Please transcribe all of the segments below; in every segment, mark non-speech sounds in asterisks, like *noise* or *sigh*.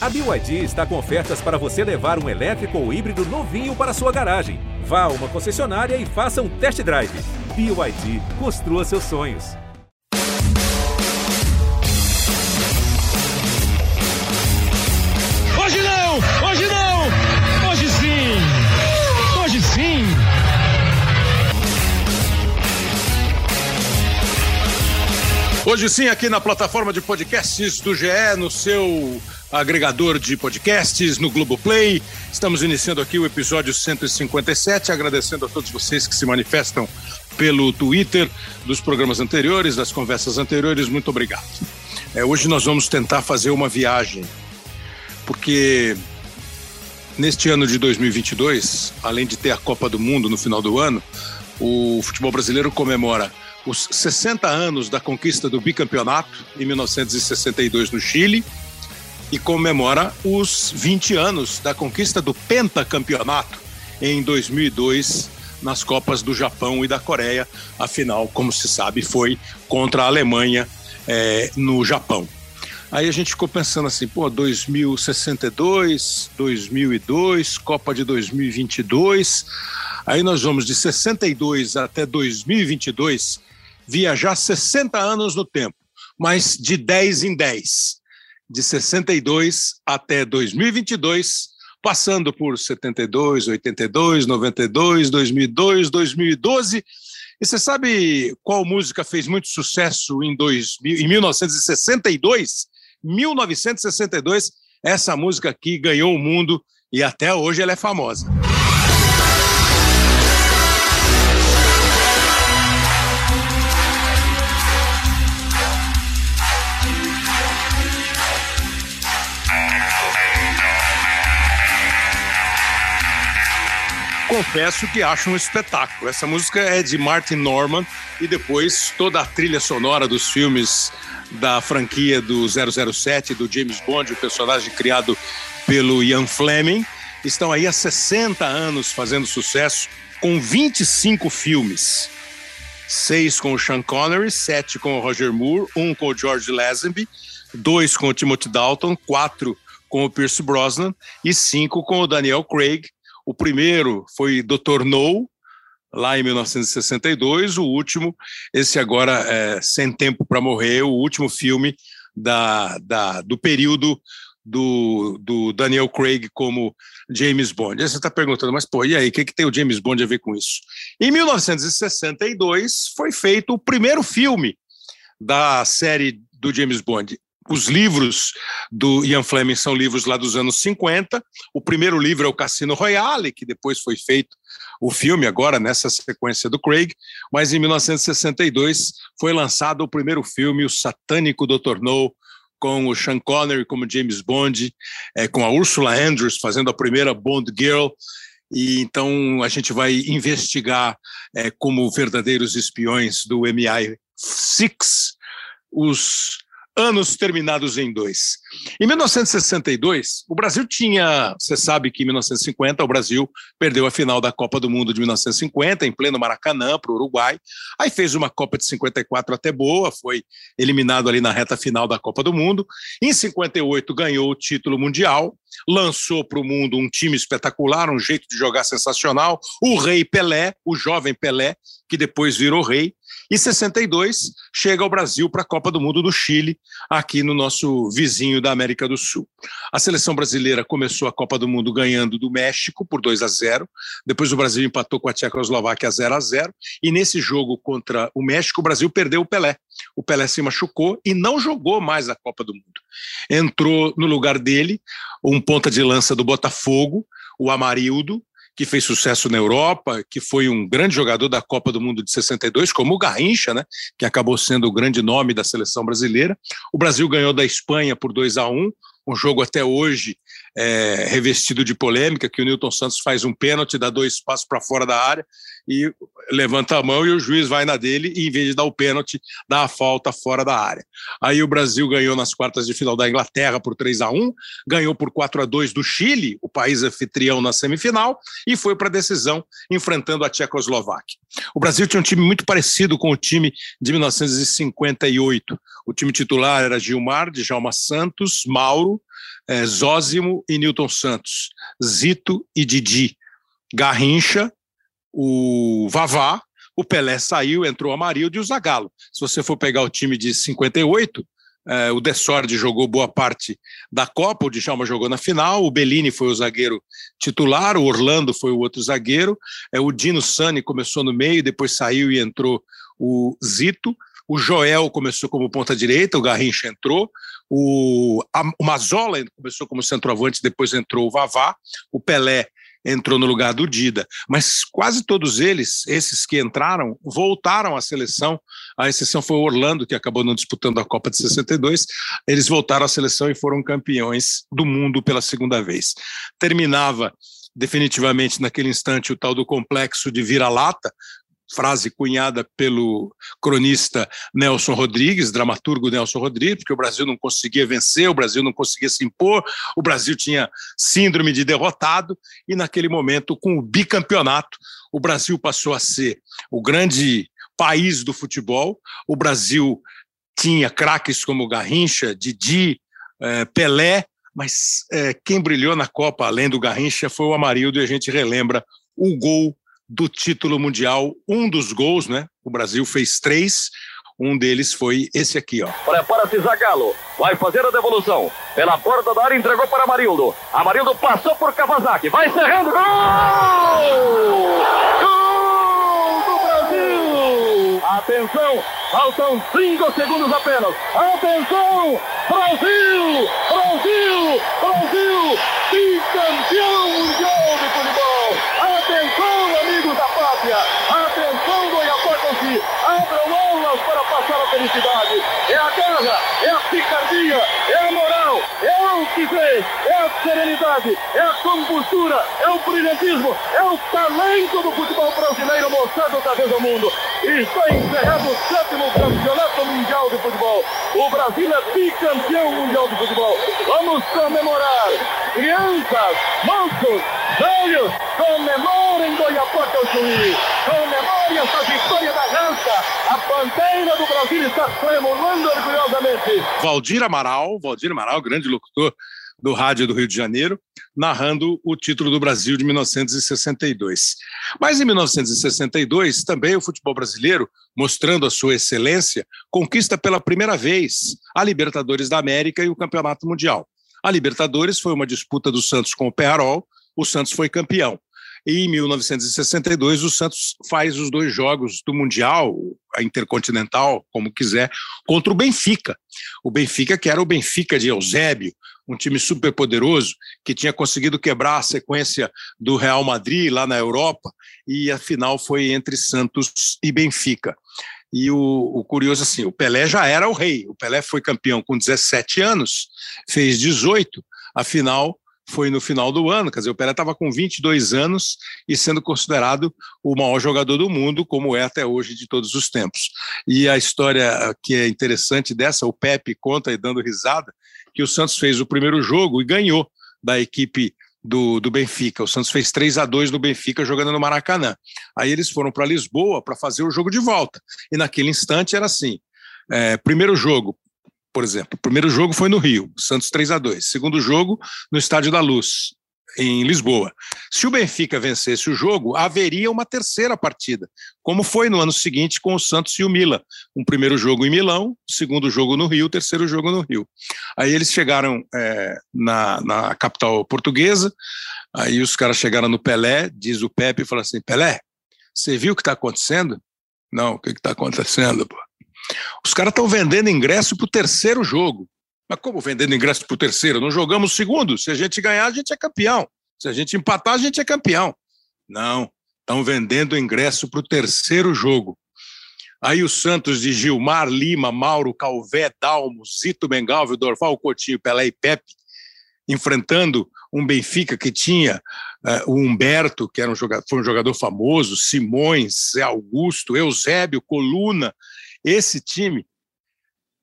A BYD está com ofertas para você levar um elétrico ou híbrido novinho para sua garagem. Vá a uma concessionária e faça um test drive. BYD, construa seus sonhos. Hoje não! Hoje não! Hoje sim! Hoje sim! Hoje sim, aqui na plataforma de podcasts do GE, no seu agregador de podcasts, no Globoplay. Estamos iniciando aqui o episódio 157, agradecendo a todos vocês que se manifestam pelo Twitter dos programas anteriores, das conversas anteriores. Muito obrigado. É, hoje nós vamos tentar fazer uma viagem, porque neste ano de 2022, além de ter a Copa do Mundo no final do ano, o futebol brasileiro comemora os 60 anos da conquista do bicampeonato em 1962 no Chile e comemora os 20 anos da conquista do pentacampeonato em 2002 nas Copas do Japão e da Coreia. Afinal, como se sabe, foi contra a Alemanha é, no Japão. Aí a gente ficou pensando assim, pô, 2062, 2002, Copa de 2022. Aí nós vamos de 62 até 2022 viajar 60 anos no tempo, mas de 10 em 10, de 62 até 2022, passando por 72, 82, 92, 2002, 2012. E você sabe qual música fez muito sucesso em, 2000, em 1962? 1962, essa música aqui ganhou o mundo e até hoje ela é famosa. Confesso que acho um espetáculo. Essa música é de Martin Norman e depois toda a trilha sonora dos filmes da franquia do 007, do James Bond, o personagem criado pelo Ian Fleming, estão aí há 60 anos fazendo sucesso com 25 filmes. Seis com o Sean Connery, sete com o Roger Moore, um com o George Lazenby, dois com o Timothy Dalton, quatro com o Pierce Brosnan e cinco com o Daniel Craig, o primeiro foi Dr. No, lá em 1962, o último, esse agora é, Sem Tempo para Morrer, o último filme da, da, do período do, do Daniel Craig como James Bond. Aí você está perguntando, mas pô, e aí, o que, que tem o James Bond a ver com isso? Em 1962 foi feito o primeiro filme da série do James Bond, os livros do Ian Fleming são livros lá dos anos 50. O primeiro livro é o Cassino Royale, que depois foi feito o filme, agora nessa sequência do Craig. Mas em 1962 foi lançado o primeiro filme, O Satânico Dr. No, com o Sean Connery como James Bond, é, com a Ursula Andrews fazendo a primeira Bond Girl. E então a gente vai investigar é, como verdadeiros espiões do MI6 os anos terminados em dois. Em 1962, o Brasil tinha, você sabe que em 1950 o Brasil perdeu a final da Copa do Mundo de 1950 em pleno Maracanã para o Uruguai. Aí fez uma Copa de 54 até boa, foi eliminado ali na reta final da Copa do Mundo. Em 58 ganhou o título mundial, lançou para o mundo um time espetacular, um jeito de jogar sensacional, o Rei Pelé, o jovem Pelé, que depois virou rei. E 62 chega ao Brasil para a Copa do Mundo do Chile, aqui no nosso vizinho da América do Sul. A seleção brasileira começou a Copa do Mundo ganhando do México por 2 a 0. Depois o Brasil empatou com a Tchecoslováquia 0 a 0 e nesse jogo contra o México o Brasil perdeu o Pelé. O Pelé se machucou e não jogou mais a Copa do Mundo. Entrou no lugar dele um ponta de lança do Botafogo, o Amarildo, que fez sucesso na Europa, que foi um grande jogador da Copa do Mundo de 62, como o Garrincha, né, que acabou sendo o grande nome da seleção brasileira. O Brasil ganhou da Espanha por 2 a 1 um jogo até hoje é, revestido de polêmica, que o Newton Santos faz um pênalti, dá dois passos para fora da área e levanta a mão e o juiz vai na dele e, em vez de dar o pênalti, dá a falta fora da área. Aí o Brasil ganhou nas quartas de final da Inglaterra por 3 a 1 ganhou por 4 a 2 do Chile, o país anfitrião na semifinal, e foi para a decisão enfrentando a Tchecoslováquia. O Brasil tinha um time muito parecido com o time de 1958. O time titular era Gilmar, Djalma Santos, Mauro, é, Zózimo e Newton Santos, Zito e Didi, Garrincha, o Vavá, o Pelé saiu, entrou o Amarildo e o Zagallo. Se você for pegar o time de 58, é, o Dessordi jogou boa parte da Copa, o Djalma jogou na final, o Bellini foi o zagueiro titular, o Orlando foi o outro zagueiro, é, o Dino Sani começou no meio, depois saiu e entrou o Zito, o Joel começou como ponta direita, o Garrincha entrou, o, a, o Mazola começou como centroavante, depois entrou o Vavá, o Pelé entrou no lugar do Dida. Mas quase todos eles, esses que entraram, voltaram à seleção. A exceção foi o Orlando, que acabou não disputando a Copa de 62. Eles voltaram à seleção e foram campeões do mundo pela segunda vez. Terminava definitivamente naquele instante o tal do complexo de vira-lata, frase cunhada pelo cronista Nelson Rodrigues, dramaturgo Nelson Rodrigues, porque o Brasil não conseguia vencer, o Brasil não conseguia se impor, o Brasil tinha síndrome de derrotado, e naquele momento, com o bicampeonato, o Brasil passou a ser o grande país do futebol, o Brasil tinha craques como Garrincha, Didi, eh, Pelé, mas eh, quem brilhou na Copa, além do Garrincha, foi o Amarildo, e a gente relembra o gol do título mundial, um dos gols, né? O Brasil fez três. Um deles foi esse aqui, ó. Prepara-se Zagallo. Vai fazer a devolução. Pela borda da área, entregou para Amarildo. Amarildo passou por Kawasaki. Vai encerrando. Gol! Gol do Brasil! Atenção! Faltam cinco segundos apenas. Atenção! Brasil! Brasil! Brasil! Bicampeão mundial de futebol! Atenção, amigos da pátria! Atenção, Goiapoca-se! Abram aulas para passar a felicidade! É a garra, é a picardia, é a moral, é o que fez, é a serenidade, é a compostura, é o brilhantismo, é o talento do futebol brasileiro mostrado outra vez ao mundo. E está encerrado o sétimo campeonato mundial de futebol. O Brasil é bicampeão mundial de futebol. Vamos comemorar! Crianças, moços, velhos, comemorem Goiapoca ao Chuí. Comemorem essa vitória da raça. A bandeira do Brasil está tremulando orgulhosamente. Valdir Amaral, Valdir Amaral, grande locutor do rádio do Rio de Janeiro, narrando o título do Brasil de 1962. Mas em 1962, também o futebol brasileiro, mostrando a sua excelência, conquista pela primeira vez a Libertadores da América e o Campeonato Mundial. A Libertadores foi uma disputa do Santos com o Pearol, o Santos foi campeão. E em 1962, o Santos faz os dois jogos do Mundial, a Intercontinental, como quiser, contra o Benfica. O Benfica, que era o Benfica de Eusébio, um time super poderoso, que tinha conseguido quebrar a sequência do Real Madrid lá na Europa, e a final foi entre Santos e Benfica. E o, o, curioso assim, o Pelé já era o rei. O Pelé foi campeão com 17 anos, fez 18. A final foi no final do ano, quer dizer, o Pelé estava com 22 anos e sendo considerado o maior jogador do mundo, como é até hoje de todos os tempos. E a história que é interessante dessa, o Pepe conta e dando risada, que o Santos fez o primeiro jogo e ganhou da equipe do, do Benfica. O Santos fez 3 a 2 no Benfica jogando no Maracanã. Aí eles foram para Lisboa para fazer o jogo de volta. E naquele instante era assim: é, primeiro jogo, por exemplo, o primeiro jogo foi no Rio, Santos 3 a 2 Segundo jogo, no Estádio da Luz, em Lisboa. Se o Benfica vencesse o jogo, haveria uma terceira partida, como foi no ano seguinte com o Santos e o Milan. Um primeiro jogo em Milão, segundo jogo no Rio, terceiro jogo no Rio. Aí eles chegaram é, na, na capital portuguesa, aí os caras chegaram no Pelé, diz o Pepe, e falou assim, Pelé, você viu o que está acontecendo? Não, o que está acontecendo, pô? Os caras estão vendendo ingresso para o terceiro jogo. Mas como vendendo ingresso para o terceiro? Não jogamos o segundo. Se a gente ganhar, a gente é campeão. Se a gente empatar, a gente é campeão. Não, estão vendendo ingresso para o terceiro jogo. Aí o Santos de Gilmar, Lima, Mauro, Calvé, Dalmo, Zito Bengalvio, Dorval Coutinho, Pelé e Pepe, enfrentando um Benfica que tinha uh, o Humberto, que era um jogador, foi um jogador famoso, Simões, Augusto, Eusébio, Coluna. Esse time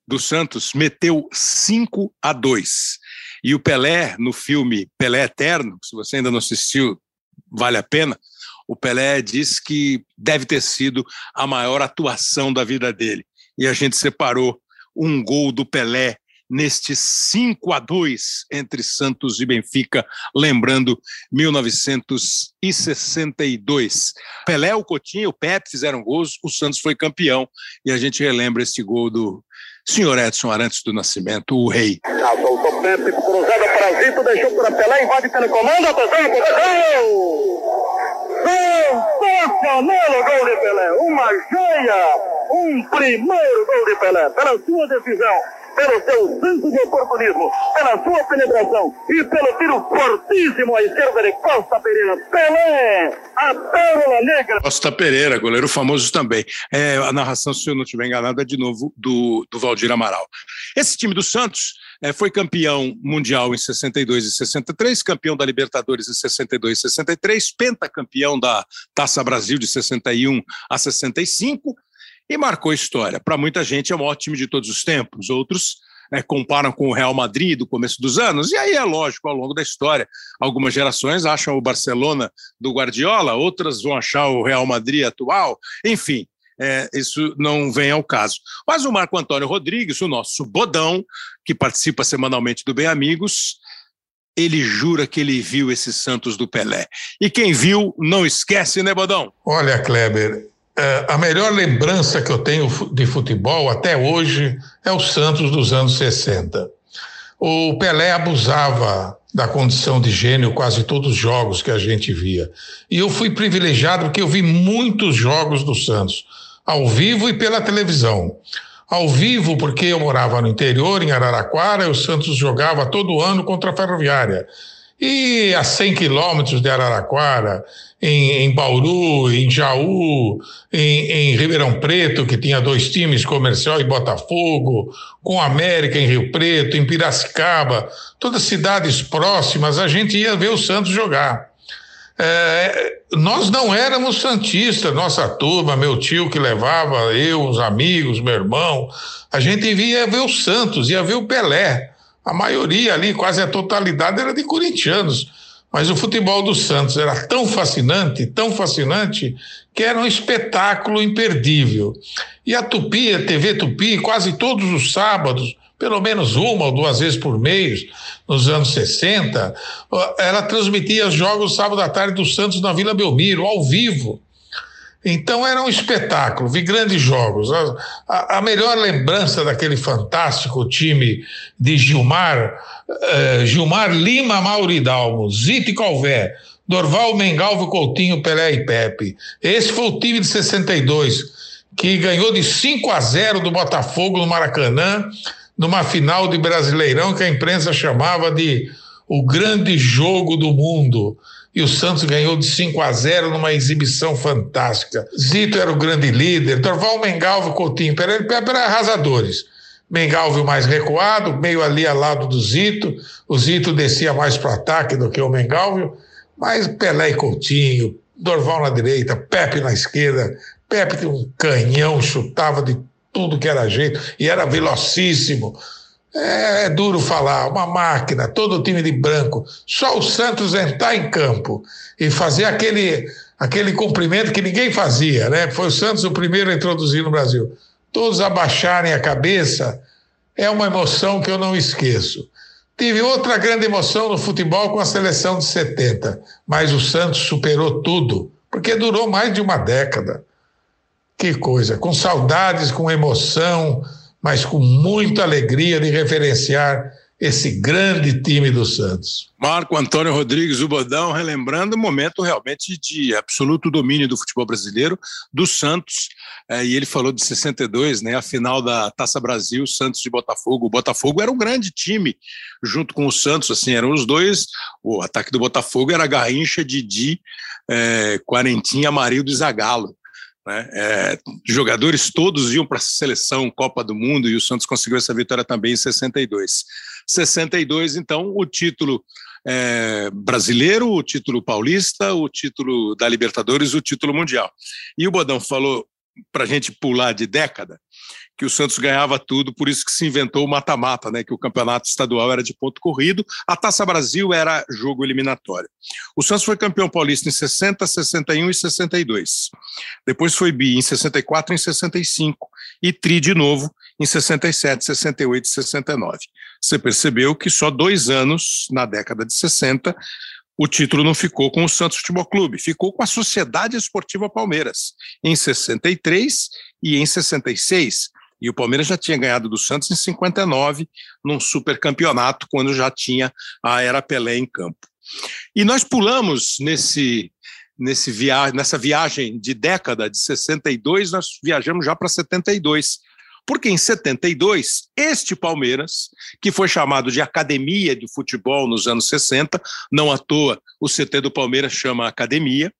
do Santos meteu 5 a 2. E o Pelé, no filme Pelé Eterno, se você ainda não assistiu, vale a pena. O Pelé diz que deve ter sido a maior atuação da vida dele. E a gente separou um gol do Pelé neste 5 a 2 entre Santos e Benfica, lembrando 1962. Pelé, o Coutinho, o Pepe fizeram gols, o Santos foi campeão e a gente relembra esse gol do senhor Edson Arantes do Nascimento, o rei. Soltou Pepe, cruzada para Zito, deixou para Pelé, invade pelo comando, atenção, atenção! Sensacional o gol de Pelé, uma joia, um primeiro gol de Pelé, pela sua decisão, pelo seu senso de oportunismo, pela sua penetração e pelo tiro fortíssimo à esquerda de Costa Pereira. Pelé, a pérola negra. Costa Pereira, goleiro famoso também. É, a narração, se eu não estiver enganado, é de novo do, do Valdir Amaral. Esse time do Santos é, foi campeão mundial em 62 e 63, campeão da Libertadores em 62 e 63, pentacampeão da Taça Brasil de 61 a 65 e marcou história. Para muita gente é o maior time de todos os tempos, outros né, comparam com o Real Madrid do começo dos anos, e aí é lógico, ao longo da história, algumas gerações acham o Barcelona do Guardiola, outras vão achar o Real Madrid atual, enfim. É, isso não vem ao caso. Mas o Marco Antônio Rodrigues, o nosso bodão, que participa semanalmente do Bem Amigos, ele jura que ele viu esses Santos do Pelé. E quem viu, não esquece, né, Bodão? Olha, Kleber, a melhor lembrança que eu tenho de futebol até hoje é o Santos dos anos 60. O Pelé abusava da condição de gênio quase todos os jogos que a gente via. E eu fui privilegiado porque eu vi muitos jogos do Santos, ao vivo e pela televisão. Ao vivo, porque eu morava no interior, em Araraquara, e o Santos jogava todo ano contra a Ferroviária. E a 100 quilômetros de Araraquara, em, em, Bauru, em Jaú, em, em, Ribeirão Preto, que tinha dois times, Comercial e Botafogo, com América em Rio Preto, em Piracicaba, todas cidades próximas, a gente ia ver o Santos jogar. É, nós não éramos santistas, nossa turma, meu tio que levava, eu, os amigos, meu irmão, a gente ia ver o Santos, ia ver o Pelé. A maioria ali, quase a totalidade, era de corintianos. Mas o futebol do Santos era tão fascinante, tão fascinante, que era um espetáculo imperdível. E a Tupi, a TV Tupi, quase todos os sábados, pelo menos uma ou duas vezes por mês, nos anos 60, ela transmitia os jogos sábado à tarde do Santos na Vila Belmiro, ao vivo. Então era um espetáculo, vi grandes jogos. A, a, melhor lembrança daquele fantástico time de Gilmar, uh, Gilmar Lima Mauridalmo, Zito e Calvé, Dorval, Mengalvo, Coutinho, Pelé e Pepe. Esse foi o time de 62, que ganhou de 5 a 0 do Botafogo no Maracanã, numa final de Brasileirão que a imprensa chamava de o grande jogo do mundo e o Santos ganhou de 5 a 0 numa exibição fantástica. Zito era o grande líder, Dorval Mengalvo, Coutinho, Pereira eram arrasadores. Mengalvo mais recuado, meio ali ao lado do Zito. O Zito descia mais para o ataque do que o Mengalvo, mas Pelé e Coutinho, Dorval na direita, Pepe na esquerda. Pepe tinha um canhão, chutava de tudo que era jeito e era velocíssimo. É, é, duro falar, uma máquina, todo o time de branco. Só o Santos entrar em campo e fazer aquele, aquele cumprimento que ninguém fazia, né? Foi o Santos o primeiro a introduzir no Brasil. Todos abaixarem a cabeça é uma emoção que eu não esqueço. Tive outra grande emoção no futebol com a seleção de 70, mas o Santos superou tudo, porque durou mais de uma década. Que coisa, com saudades, com emoção, mas com muita alegria de referenciar esse grande time do Santos. Marco Antônio Rodrigues, o Bodão, relembrando um momento realmente de absoluto domínio do futebol brasileiro, do Santos, é, e ele falou de 62, né, a final da Taça Brasil, Santos e Botafogo. O Botafogo era um grande time, junto com o Santos, assim, eram os dois, o ataque do Botafogo era Garrincha, Didi, é, Quarentinha, Amarildo e Zagallo. Né? É, jogadores todos iam para a seleção Copa do Mundo e o Santos conseguiu essa vitória também em 62. 62, então, o título é, brasileiro, o título paulista, o título da Libertadores, o título mundial. E o Bodão falou para a gente pular de década, que o Santos ganhava tudo, por isso que se inventou o mata-mata, né, que o campeonato estadual era de ponto corrido, a Taça Brasil era jogo eliminatório. O Santos foi campeão paulista em 60, 61 e 62. Depois foi bi em 64 e em 65 e tri de novo em 67, 68 e 69. Você percebeu que só dois anos, na década de 60, o título não ficou com o Santos Futebol Clube, ficou com a Sociedade Esportiva Palmeiras, em 63 e em 66. E o Palmeiras já tinha ganhado do Santos em 59, num supercampeonato, quando já tinha a Era Pelé em campo. E nós pulamos nesse, nesse via nessa viagem de década de 62, nós viajamos já para 72. Porque em 72, este Palmeiras, que foi chamado de Academia de Futebol nos anos 60, não à toa o CT do Palmeiras chama Academia,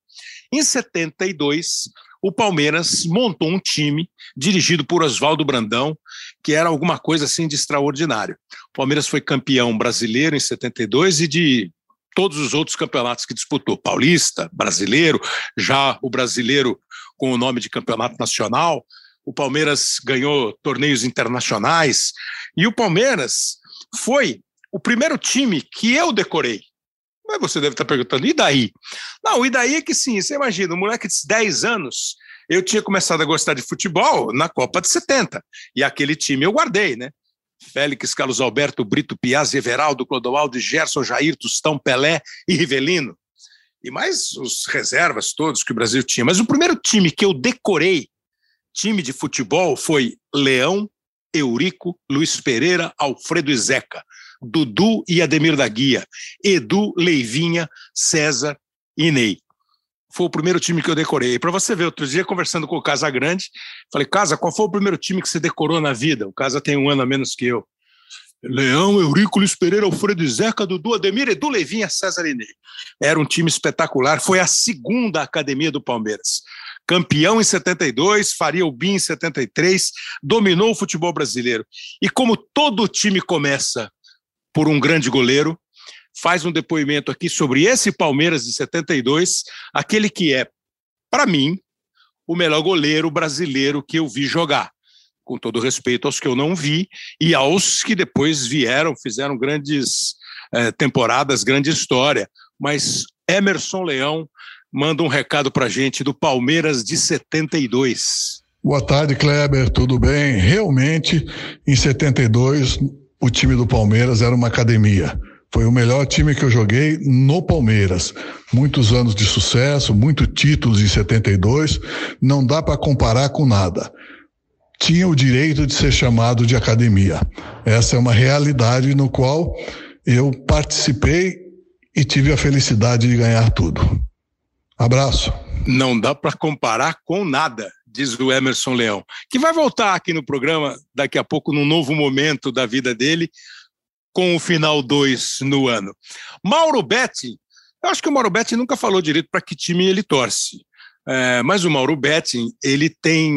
em 72, o Palmeiras montou um time dirigido por Oswaldo Brandão, que era alguma coisa assim de extraordinário. O Palmeiras foi campeão brasileiro em 72 e de todos os outros campeonatos que disputou, paulista, brasileiro, já o brasileiro com o nome de campeonato nacional, o Palmeiras ganhou torneios internacionais e o Palmeiras foi o primeiro time que eu decorei. Mas você deve estar perguntando, e daí? Não, e daí é que sim, você imagina, um moleque de 10 anos, eu tinha começado a gostar de futebol na Copa de 70, e aquele time eu guardei, né? Félix, Carlos Alberto, Brito, Piazzi, Everaldo, Clodoaldo, Gerson, Jair, Tostão, Pelé e Rivelino. E mais os reservas todos que o Brasil tinha. Mas o primeiro time que eu decorei time de futebol foi Leão, Eurico, Luiz Pereira, Alfredo e Zeca, Dudu e Ademir da Guia, Edu, Leivinha, César e Ney. Foi o primeiro time que eu decorei. Para você ver, outro dia conversando com o Casa Grande, falei, Casa, qual foi o primeiro time que você decorou na vida? O Casa tem um ano a menos que eu. Leão, Eurico, Luiz Pereira, Alfredo e Zeca, Dudu, Ademir, Edu, Leivinha, César Ney. Era um time espetacular. Foi a segunda academia do Palmeiras campeão em 72, faria o BIM em 73, dominou o futebol brasileiro. E como todo time começa por um grande goleiro, faz um depoimento aqui sobre esse Palmeiras de 72, aquele que é, para mim, o melhor goleiro brasileiro que eu vi jogar. Com todo respeito aos que eu não vi e aos que depois vieram, fizeram grandes eh, temporadas, grande história. Mas Emerson Leão manda um recado para gente do Palmeiras de 72. Boa tarde, Kleber, tudo bem? Realmente, em 72, o time do Palmeiras era uma academia. Foi o melhor time que eu joguei no Palmeiras. Muitos anos de sucesso, muitos títulos em 72, não dá para comparar com nada. Tinha o direito de ser chamado de academia. Essa é uma realidade no qual eu participei e tive a felicidade de ganhar tudo. Abraço. Não dá para comparar com nada, diz o Emerson Leão, que vai voltar aqui no programa daqui a pouco, num novo momento da vida dele, com o final 2 no ano. Mauro Betti, eu acho que o Mauro Betti nunca falou direito para que time ele torce. É, mas o Mauro Betting, ele tem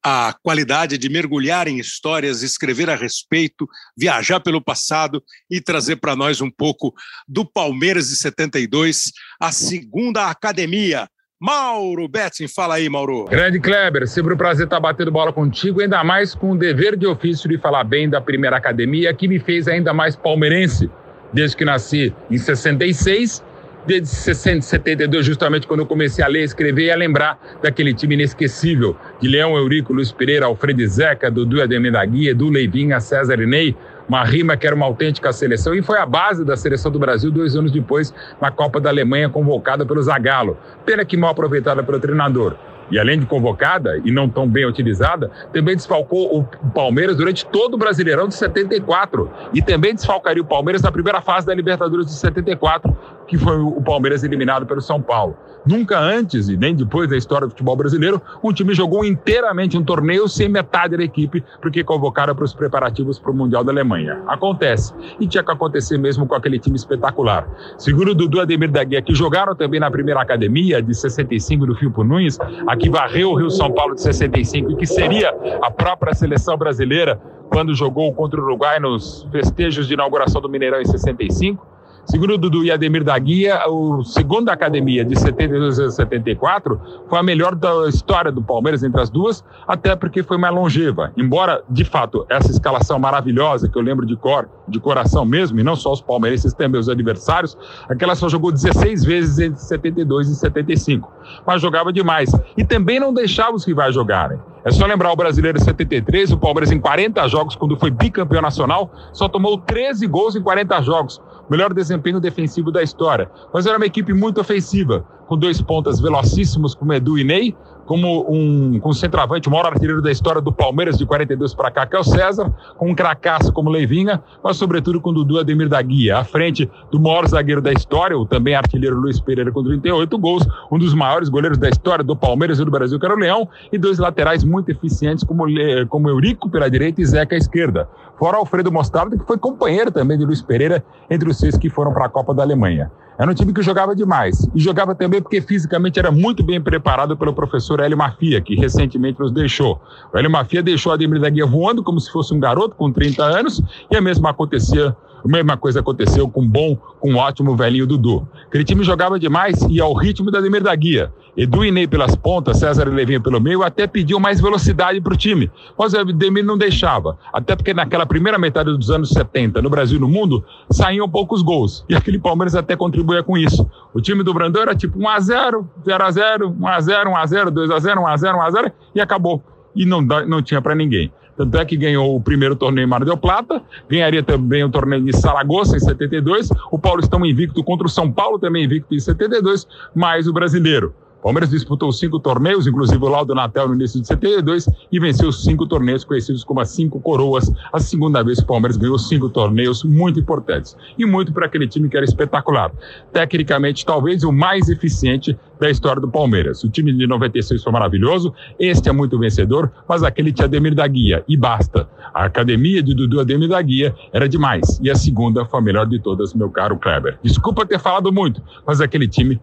a qualidade de mergulhar em histórias, escrever a respeito, viajar pelo passado e trazer para nós um pouco do Palmeiras de 72, a segunda academia. Mauro Betting, fala aí, Mauro. Grande Kleber, sempre um prazer estar batendo bola contigo, ainda mais com o dever de ofício de falar bem da primeira academia, que me fez ainda mais palmeirense. Desde que nasci em 66 desde 72, justamente quando eu comecei a ler, escrever e a lembrar daquele time inesquecível de Leão Eurico, Luiz Pereira, Alfredo Zeca, Dudu Ademir da Guia, Edu Leivinha, César Inei, uma rima que era uma autêntica seleção e foi a base da seleção do Brasil dois anos depois na Copa da Alemanha convocada pelo Zagallo. Pena que mal aproveitada pelo treinador e além de convocada e não tão bem utilizada, também desfalcou o Palmeiras durante todo o Brasileirão de 74 e também desfalcaria o Palmeiras na primeira fase da Libertadores de 74, que foi o Palmeiras eliminado pelo São Paulo. Nunca antes e nem depois da história do futebol brasileiro, um time jogou inteiramente um torneio sem metade da equipe, porque convocaram para os preparativos para o Mundial da Alemanha. Acontece. E tinha que acontecer mesmo com aquele time espetacular. Segundo o Dudu Ademir da Guia, que jogaram também na primeira academia de 65 do Filipe Nunes, a que varreu o Rio São Paulo de 65 e que seria a própria seleção brasileira quando jogou contra o Uruguai nos festejos de inauguração do Mineirão em 65. Segundo o Dudu e Ademir da Guia, o segundo academia de 72 a 74 foi a melhor da história do Palmeiras entre as duas, até porque foi mais longeva. Embora, de fato, essa escalação maravilhosa, que eu lembro de cor, de coração mesmo, e não só os palmeirenses, também os adversários, aquela só jogou 16 vezes entre 72 e 75. Mas jogava demais. E também não deixava os rivais jogarem. É só lembrar o brasileiro 73, o Palmeiras em 40 jogos, quando foi bicampeão nacional, só tomou 13 gols em 40 jogos. Melhor desempenho defensivo da história. Mas era uma equipe muito ofensiva, com dois pontas velocíssimos como Edu e Ney, como um, com um centroavante, o maior artilheiro da história do Palmeiras de 42 para cá, que é o César, com um cracaço como Leivinha, mas sobretudo com o Dudu Ademir da Guia, à frente do maior zagueiro da história, o também artilheiro Luiz Pereira com 38 gols, um dos maiores goleiros da história do Palmeiras e do Brasil, que era o Leão, e dois laterais muito eficientes como, como Eurico pela direita e Zeca à esquerda. Fora Alfredo Mostarda, que foi companheiro também de Luiz Pereira, entre os seis que foram para a Copa da Alemanha. Era um time que jogava demais. E jogava também porque fisicamente era muito bem preparado pelo professor Hélio Mafia, que recentemente nos deixou. O Hélio Mafia deixou a Ademir da Guia voando como se fosse um garoto com 30 anos, e a mesma acontecia a mesma coisa aconteceu com o bom, com o ótimo velhinho Dudu. Aquele time jogava demais e ao ritmo da Ademir da Guia. Edu e Ney pelas pontas, César e Levinha pelo meio, até pediu mais velocidade para o time. Mas o Ademir não deixava. Até porque naquela primeira metade dos anos 70, no Brasil e no mundo, saíam poucos gols. E aquele Palmeiras até contribuía com isso. O time do Brandão era tipo 1x0, 0x0, 1x0, 1x0, 2x0, 1x0, 1x0 e acabou. E não, não tinha para ninguém. Tanto é que ganhou o primeiro torneio em Mar del Plata, ganharia também o torneio de Saragossa em 72, o Paulistão invicto contra o São Paulo também invicto em 72, mais o brasileiro. Palmeiras disputou cinco torneios, inclusive o Laudo Natel no início de 72, e venceu cinco torneios conhecidos como as cinco coroas, a segunda vez que o Palmeiras ganhou cinco torneios muito importantes. E muito para aquele time que era espetacular. Tecnicamente, talvez o mais eficiente da história do Palmeiras. O time de 96 foi maravilhoso, este é muito vencedor, mas aquele tinha Ademir da Guia, e basta. A academia de Dudu Ademir da Guia era demais, e a segunda foi a melhor de todas, meu caro Kleber. Desculpa ter falado muito, mas aquele time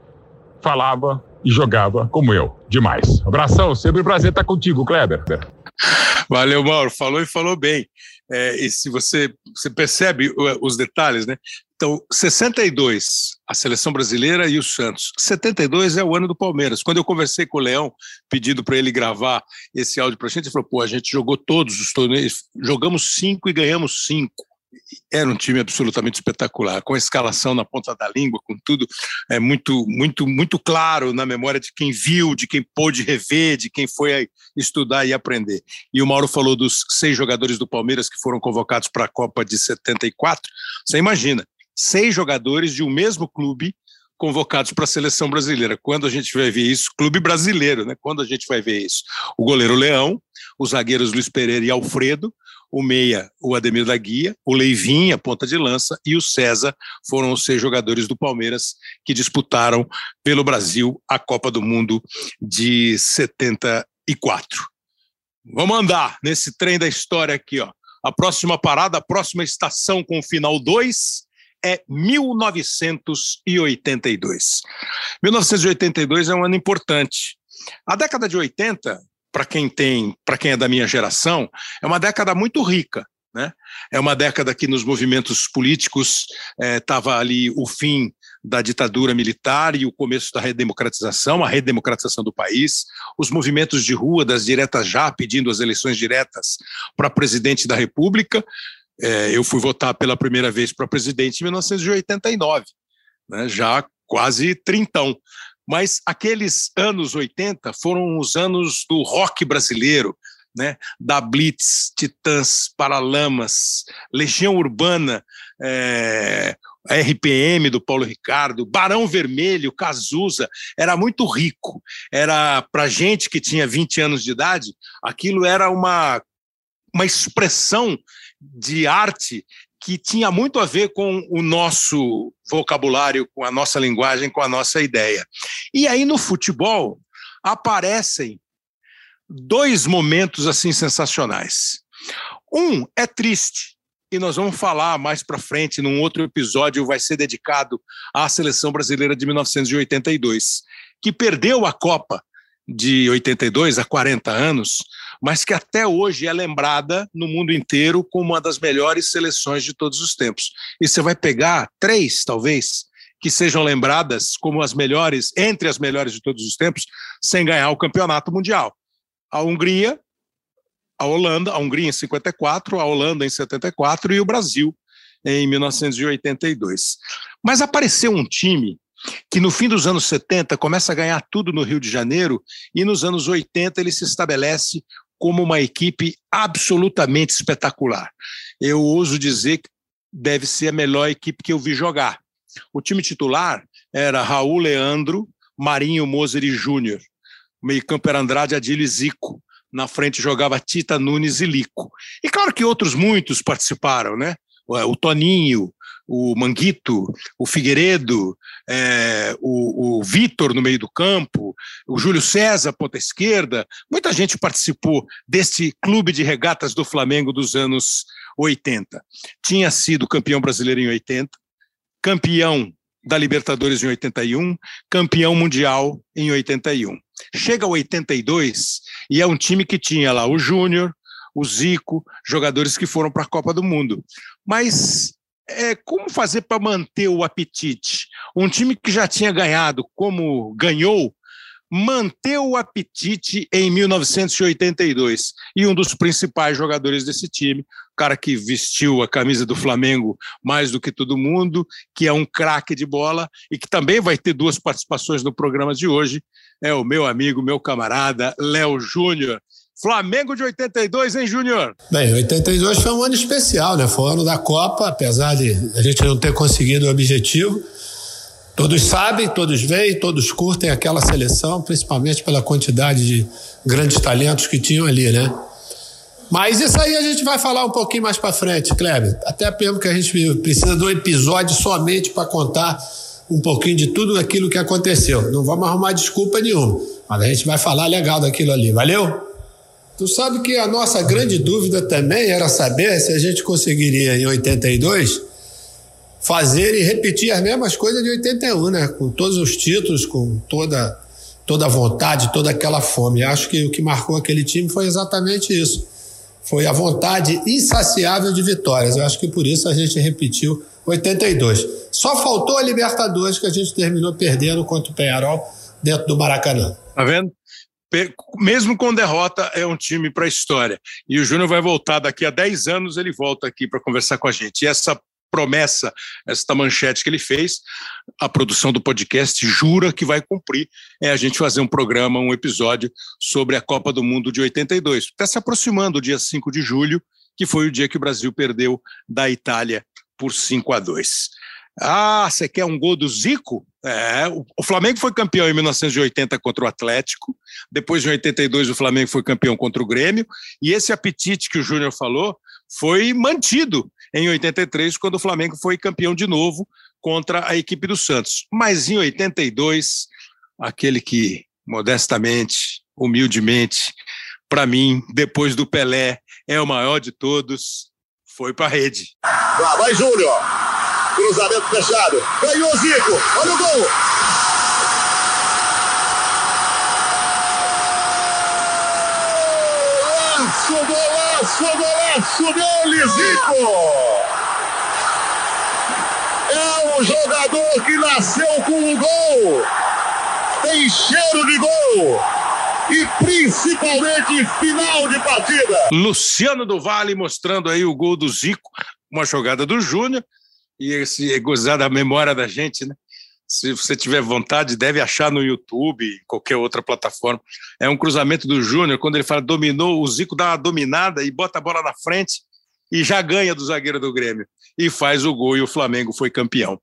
falava e jogava como eu. Demais. Abração, sempre um prazer estar contigo, Kleber. Valeu, Mauro. Falou e falou bem. É, e se você, você percebe os detalhes, né? Então, 62, a seleção brasileira e o Santos. 72 é o ano do Palmeiras. Quando eu conversei com o Leão, pedindo para ele gravar esse áudio para a gente, ele falou: pô, a gente jogou todos os torneios, jogamos cinco e ganhamos cinco era um time absolutamente espetacular, com a escalação na ponta da língua, com tudo é muito, muito, muito claro na memória de quem viu, de quem pôde rever, de quem foi estudar e aprender. E o Mauro falou dos seis jogadores do Palmeiras que foram convocados para a Copa de 74. Você imagina, seis jogadores de um mesmo clube convocados para a seleção brasileira. Quando a gente vai ver isso, clube brasileiro, né? Quando a gente vai ver isso? O goleiro Leão, os zagueiros Luiz Pereira e Alfredo, o meia, o Ademir da Guia, o Leivinha, ponta de lança, e o César foram os seis jogadores do Palmeiras que disputaram pelo Brasil a Copa do Mundo de 74. Vamos andar nesse trem da história aqui, ó. A próxima parada, a próxima estação com o final 2 é 1982. 1982 é um ano importante. A década de 80 para quem tem, para quem é da minha geração, é uma década muito rica. Né? É uma década que nos movimentos políticos estava é, ali o fim da ditadura militar e o começo da redemocratização, a redemocratização do país, os movimentos de rua das diretas já pedindo as eleições diretas para presidente da República. É, eu fui votar pela primeira vez para presidente em 1989, né, já quase trintão. Mas aqueles anos 80 foram os anos do rock brasileiro, né? da Blitz, Titãs, Paralamas, Legião Urbana, é, RPM do Paulo Ricardo, Barão Vermelho, Cazuza, era muito rico. Era para gente que tinha 20 anos de idade, aquilo era uma, uma expressão de arte que tinha muito a ver com o nosso vocabulário, com a nossa linguagem, com a nossa ideia. E aí no futebol aparecem dois momentos assim sensacionais. Um é triste, e nós vamos falar mais para frente, num outro episódio, vai ser dedicado à seleção brasileira de 1982, que perdeu a Copa de 82 há 40 anos, mas que até hoje é lembrada no mundo inteiro como uma das melhores seleções de todos os tempos. E você vai pegar três, talvez, que sejam lembradas como as melhores, entre as melhores de todos os tempos, sem ganhar o campeonato mundial. A Hungria, a Holanda, a Hungria em 54, a Holanda em 74 e o Brasil em 1982. Mas apareceu um time que no fim dos anos 70 começa a ganhar tudo no Rio de Janeiro e nos anos 80 ele se estabelece como uma equipe absolutamente espetacular. Eu ouso dizer que deve ser a melhor equipe que eu vi jogar. O time titular era Raul Leandro, Marinho Moser e Júnior. Meio-campo era Andrade, Adílio e Zico. Na frente jogava Tita Nunes e Lico. E claro que outros muitos participaram, né? O Toninho, o Manguito, o Figueiredo, é, o, o Vitor no meio do campo, o Júlio César, ponta esquerda. Muita gente participou desse clube de regatas do Flamengo dos anos 80. Tinha sido campeão brasileiro em 80, campeão da Libertadores em 81, campeão mundial em 81. Chega a 82 e é um time que tinha lá o Júnior, o Zico, jogadores que foram para a Copa do Mundo. Mas é, como fazer para manter o apetite? Um time que já tinha ganhado como ganhou, manter o apetite em 1982. E um dos principais jogadores desse time, cara que vestiu a camisa do Flamengo mais do que todo mundo, que é um craque de bola e que também vai ter duas participações no programa de hoje, é o meu amigo, meu camarada, Léo Júnior. Flamengo de 82, hein, Júnior? Bem, 82 foi um ano especial, né? Foi o ano da Copa, apesar de a gente não ter conseguido o objetivo. Todos sabem, todos veem, todos curtem aquela seleção, principalmente pela quantidade de grandes talentos que tinham ali, né? Mas isso aí a gente vai falar um pouquinho mais para frente, Kleber. Até mesmo que a gente precisa de um episódio somente para contar um pouquinho de tudo aquilo que aconteceu. Não vamos arrumar desculpa nenhuma, mas a gente vai falar legal daquilo ali. Valeu? Tu sabe que a nossa grande dúvida também era saber se a gente conseguiria em 82 fazer e repetir as mesmas coisas de 81, né? Com todos os títulos, com toda toda a vontade, toda aquela fome. Acho que o que marcou aquele time foi exatamente isso. Foi a vontade insaciável de vitórias. Eu acho que por isso a gente repetiu 82. Só faltou a Libertadores que a gente terminou perdendo contra o Penharol dentro do Maracanã. Tá vendo? Mesmo com derrota, é um time para a história. E o Júnior vai voltar daqui a 10 anos, ele volta aqui para conversar com a gente. E essa promessa, esta manchete que ele fez, a produção do podcast jura que vai cumprir, é a gente fazer um programa, um episódio sobre a Copa do Mundo de 82. Está se aproximando o dia 5 de julho, que foi o dia que o Brasil perdeu da Itália por 5 a 2. Ah, você quer um gol do Zico? É, o Flamengo foi campeão em 1980 contra o Atlético, depois em 82 o Flamengo foi campeão contra o Grêmio, e esse apetite que o Júnior falou foi mantido em 83, quando o Flamengo foi campeão de novo contra a equipe do Santos. Mas em 82, aquele que modestamente, humildemente, para mim, depois do Pelé, é o maior de todos, foi para a rede. Lá vai Júnior. Cruzamento fechado. Ganhou Zico. Olha o gol. Golaço, golaço, golaço dele, Zico. É um jogador que nasceu com o gol. Tem cheiro de gol e principalmente final de partida. Luciano do Vale mostrando aí o gol do Zico, uma jogada do Júnior, e esse gozar da memória da gente, né? Se você tiver vontade, deve achar no YouTube, em qualquer outra plataforma. É um cruzamento do Júnior, quando ele fala dominou, o Zico dá uma dominada e bota a bola na frente e já ganha do zagueiro do Grêmio. E faz o gol e o Flamengo foi campeão.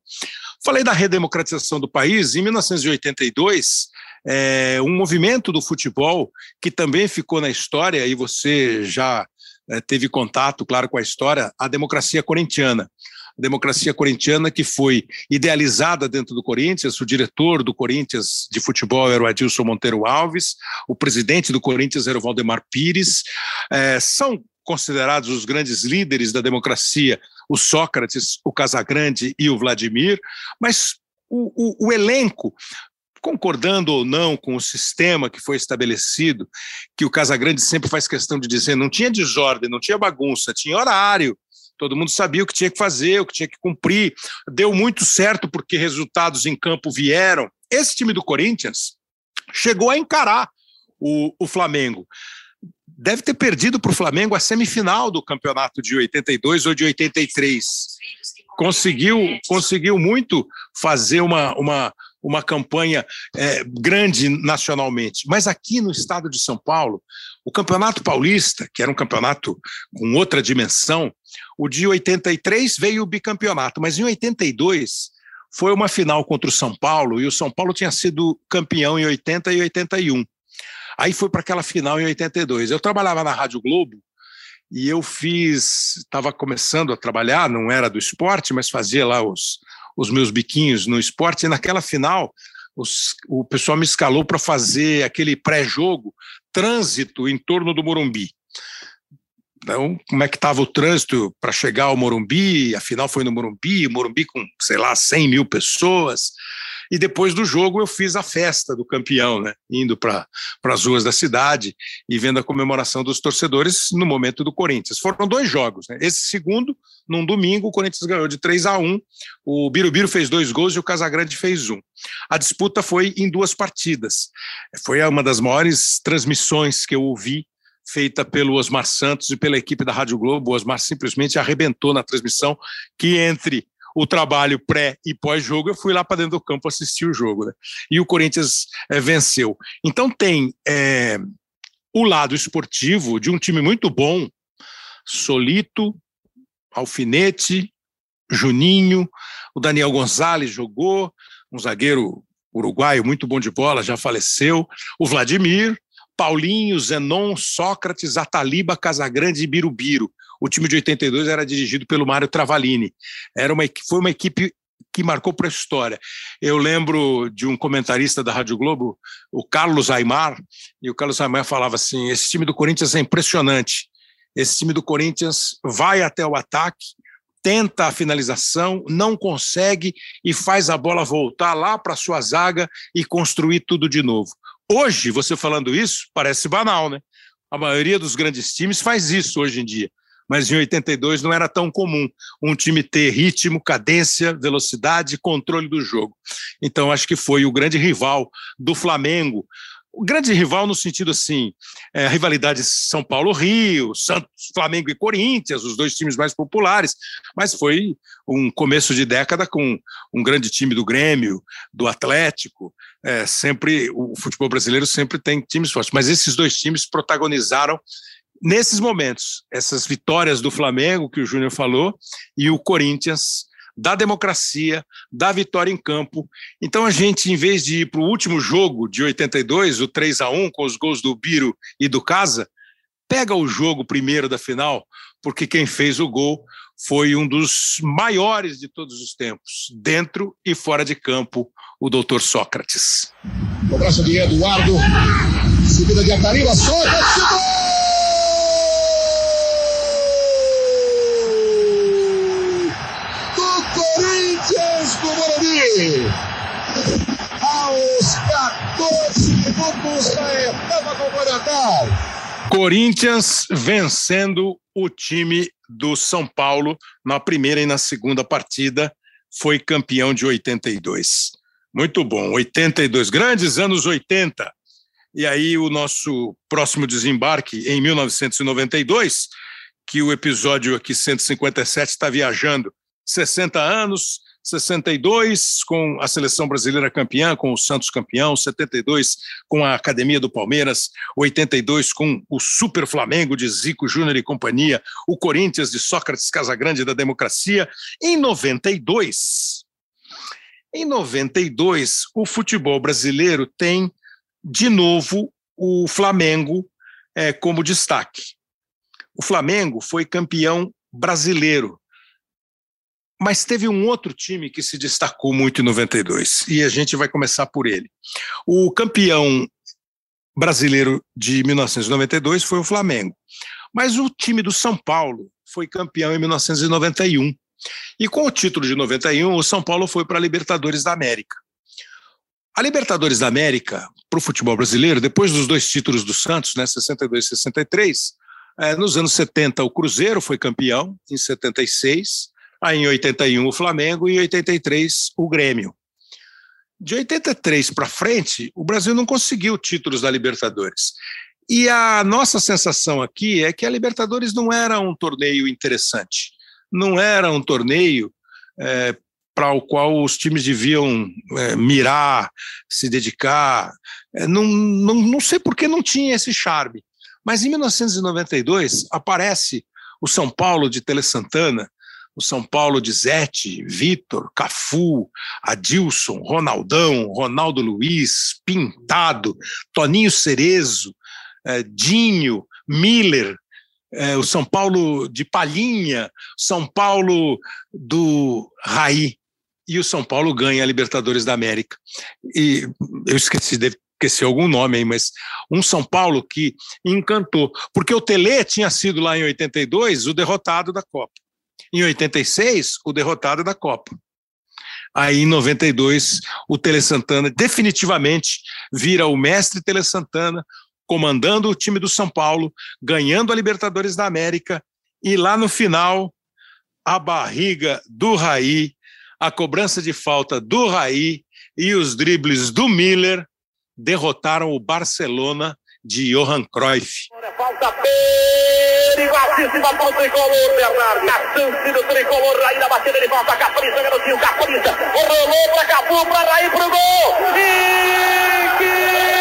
Falei da redemocratização do país. Em 1982, é, um movimento do futebol que também ficou na história, e você já é, teve contato, claro, com a história, a democracia corintiana democracia corintiana que foi idealizada dentro do Corinthians. O diretor do Corinthians de futebol era o Adilson Monteiro Alves, o presidente do Corinthians era o Valdemar Pires. É, são considerados os grandes líderes da democracia, o Sócrates, o Casagrande e o Vladimir, mas o, o, o elenco concordando ou não com o sistema que foi estabelecido, que o Casagrande sempre faz questão de dizer, não tinha desordem, não tinha bagunça, tinha horário, Todo mundo sabia o que tinha que fazer, o que tinha que cumprir. Deu muito certo porque resultados em campo vieram. Esse time do Corinthians chegou a encarar o, o Flamengo. Deve ter perdido para o Flamengo a semifinal do campeonato de 82 ou de 83. Conseguiu, conseguiu muito fazer uma, uma, uma campanha é, grande nacionalmente. Mas aqui no estado de São Paulo, o Campeonato Paulista, que era um campeonato com outra dimensão, o de 83 veio o bicampeonato, mas em 82 foi uma final contra o São Paulo e o São Paulo tinha sido campeão em 80 e 81. Aí foi para aquela final em 82. Eu trabalhava na Rádio Globo e eu fiz, estava começando a trabalhar, não era do esporte, mas fazia lá os, os meus biquinhos no esporte, e naquela final os, o pessoal me escalou para fazer aquele pré-jogo, trânsito em torno do Morumbi. Então, como é que estava o trânsito para chegar ao Morumbi? Afinal, foi no Morumbi, Morumbi com, sei lá, 100 mil pessoas. E depois do jogo eu fiz a festa do campeão, né? Indo para as ruas da cidade e vendo a comemoração dos torcedores no momento do Corinthians. Foram dois jogos, né? Esse segundo, num domingo, o Corinthians ganhou de 3 a 1 o Birubiru fez dois gols e o Casagrande fez um. A disputa foi em duas partidas. Foi uma das maiores transmissões que eu ouvi feita pelo Osmar Santos e pela equipe da Rádio Globo. O Osmar simplesmente arrebentou na transmissão, que entre o trabalho pré e pós-jogo, eu fui lá para dentro do campo assistir o jogo. Né? E o Corinthians é, venceu. Então tem é, o lado esportivo de um time muito bom, Solito, Alfinete, Juninho, o Daniel Gonzalez jogou, um zagueiro uruguaio muito bom de bola, já faleceu, o Vladimir, Paulinho, Zenon, Sócrates, Ataliba, Casagrande e Birubiru. O time de 82 era dirigido pelo Mário Travalini. Era uma, foi uma equipe que marcou para a história. Eu lembro de um comentarista da Rádio Globo, o Carlos Aymar, e o Carlos Aymar falava assim: esse time do Corinthians é impressionante. Esse time do Corinthians vai até o ataque, tenta a finalização, não consegue e faz a bola voltar lá para sua zaga e construir tudo de novo. Hoje, você falando isso, parece banal, né? A maioria dos grandes times faz isso hoje em dia. Mas em 82 não era tão comum um time ter ritmo, cadência, velocidade, controle do jogo. Então acho que foi o grande rival do Flamengo o grande rival no sentido assim, é, rivalidade São Paulo-Rio, Santos, Flamengo e Corinthians, os dois times mais populares, mas foi um começo de década com um grande time do Grêmio, do Atlético, é, sempre o futebol brasileiro sempre tem times fortes, mas esses dois times protagonizaram nesses momentos essas vitórias do Flamengo que o Júnior falou e o Corinthians da democracia, da vitória em campo. Então a gente, em vez de ir para o último jogo de 82, o 3 a 1 com os gols do Biro e do Casa, pega o jogo primeiro da final, porque quem fez o gol foi um dos maiores de todos os tempos, dentro e fora de campo, o doutor Sócrates. Cobrança de Eduardo, seguida de Atariba, Aos 14 minutos da etapa complementar. Corinthians vencendo o time do São Paulo na primeira e na segunda partida, foi campeão de 82. Muito bom, 82, grandes anos 80. E aí o nosso próximo desembarque em 1992, que o episódio aqui 157 está viajando 60 anos, 62 com a seleção brasileira campeã, com o Santos campeão, 72 com a Academia do Palmeiras, 82 com o Super Flamengo de Zico Júnior e companhia, o Corinthians de Sócrates Casagrande da Democracia, em 92. Em 92, o futebol brasileiro tem de novo o Flamengo é, como destaque. O Flamengo foi campeão brasileiro mas teve um outro time que se destacou muito em 92, e a gente vai começar por ele. O campeão brasileiro de 1992 foi o Flamengo. Mas o time do São Paulo foi campeão em 1991. E com o título de 91, o São Paulo foi para a Libertadores da América. A Libertadores da América, para o futebol brasileiro, depois dos dois títulos do Santos, né, 62 e 63, é, nos anos 70 o Cruzeiro foi campeão, em 76, Aí em 81 o Flamengo e em 83 o Grêmio. De 83 para frente, o Brasil não conseguiu títulos da Libertadores. E a nossa sensação aqui é que a Libertadores não era um torneio interessante, não era um torneio é, para o qual os times deviam é, mirar, se dedicar. É, não, não, não sei por que não tinha esse charme. Mas em 1992 aparece o São Paulo de Tele Santana, o São Paulo de Zete, Vitor, Cafu, Adilson, Ronaldão, Ronaldo Luiz, Pintado, Toninho Cerezo, eh, Dinho, Miller, eh, o São Paulo de Palhinha, São Paulo do Raí. E o São Paulo ganha a Libertadores da América. E eu esqueci, deve esqueci algum nome aí, mas um São Paulo que encantou. Porque o Tele tinha sido lá em 82 o derrotado da Copa. Em 86, o derrotado da Copa. Aí, em 92, o Tele Santana definitivamente vira o mestre Tele Santana, comandando o time do São Paulo, ganhando a Libertadores da América. E lá no final, a barriga do Raí, a cobrança de falta do Raí e os dribles do Miller derrotaram o Barcelona de Johan Cruyff. Falta perigosíssima para o tricolor, Bernardo. A chance do tricolor, Raí na batida de volta, Capricha, garotinho, Capricha. Rolou para Capu, para Raí, pro gol. E que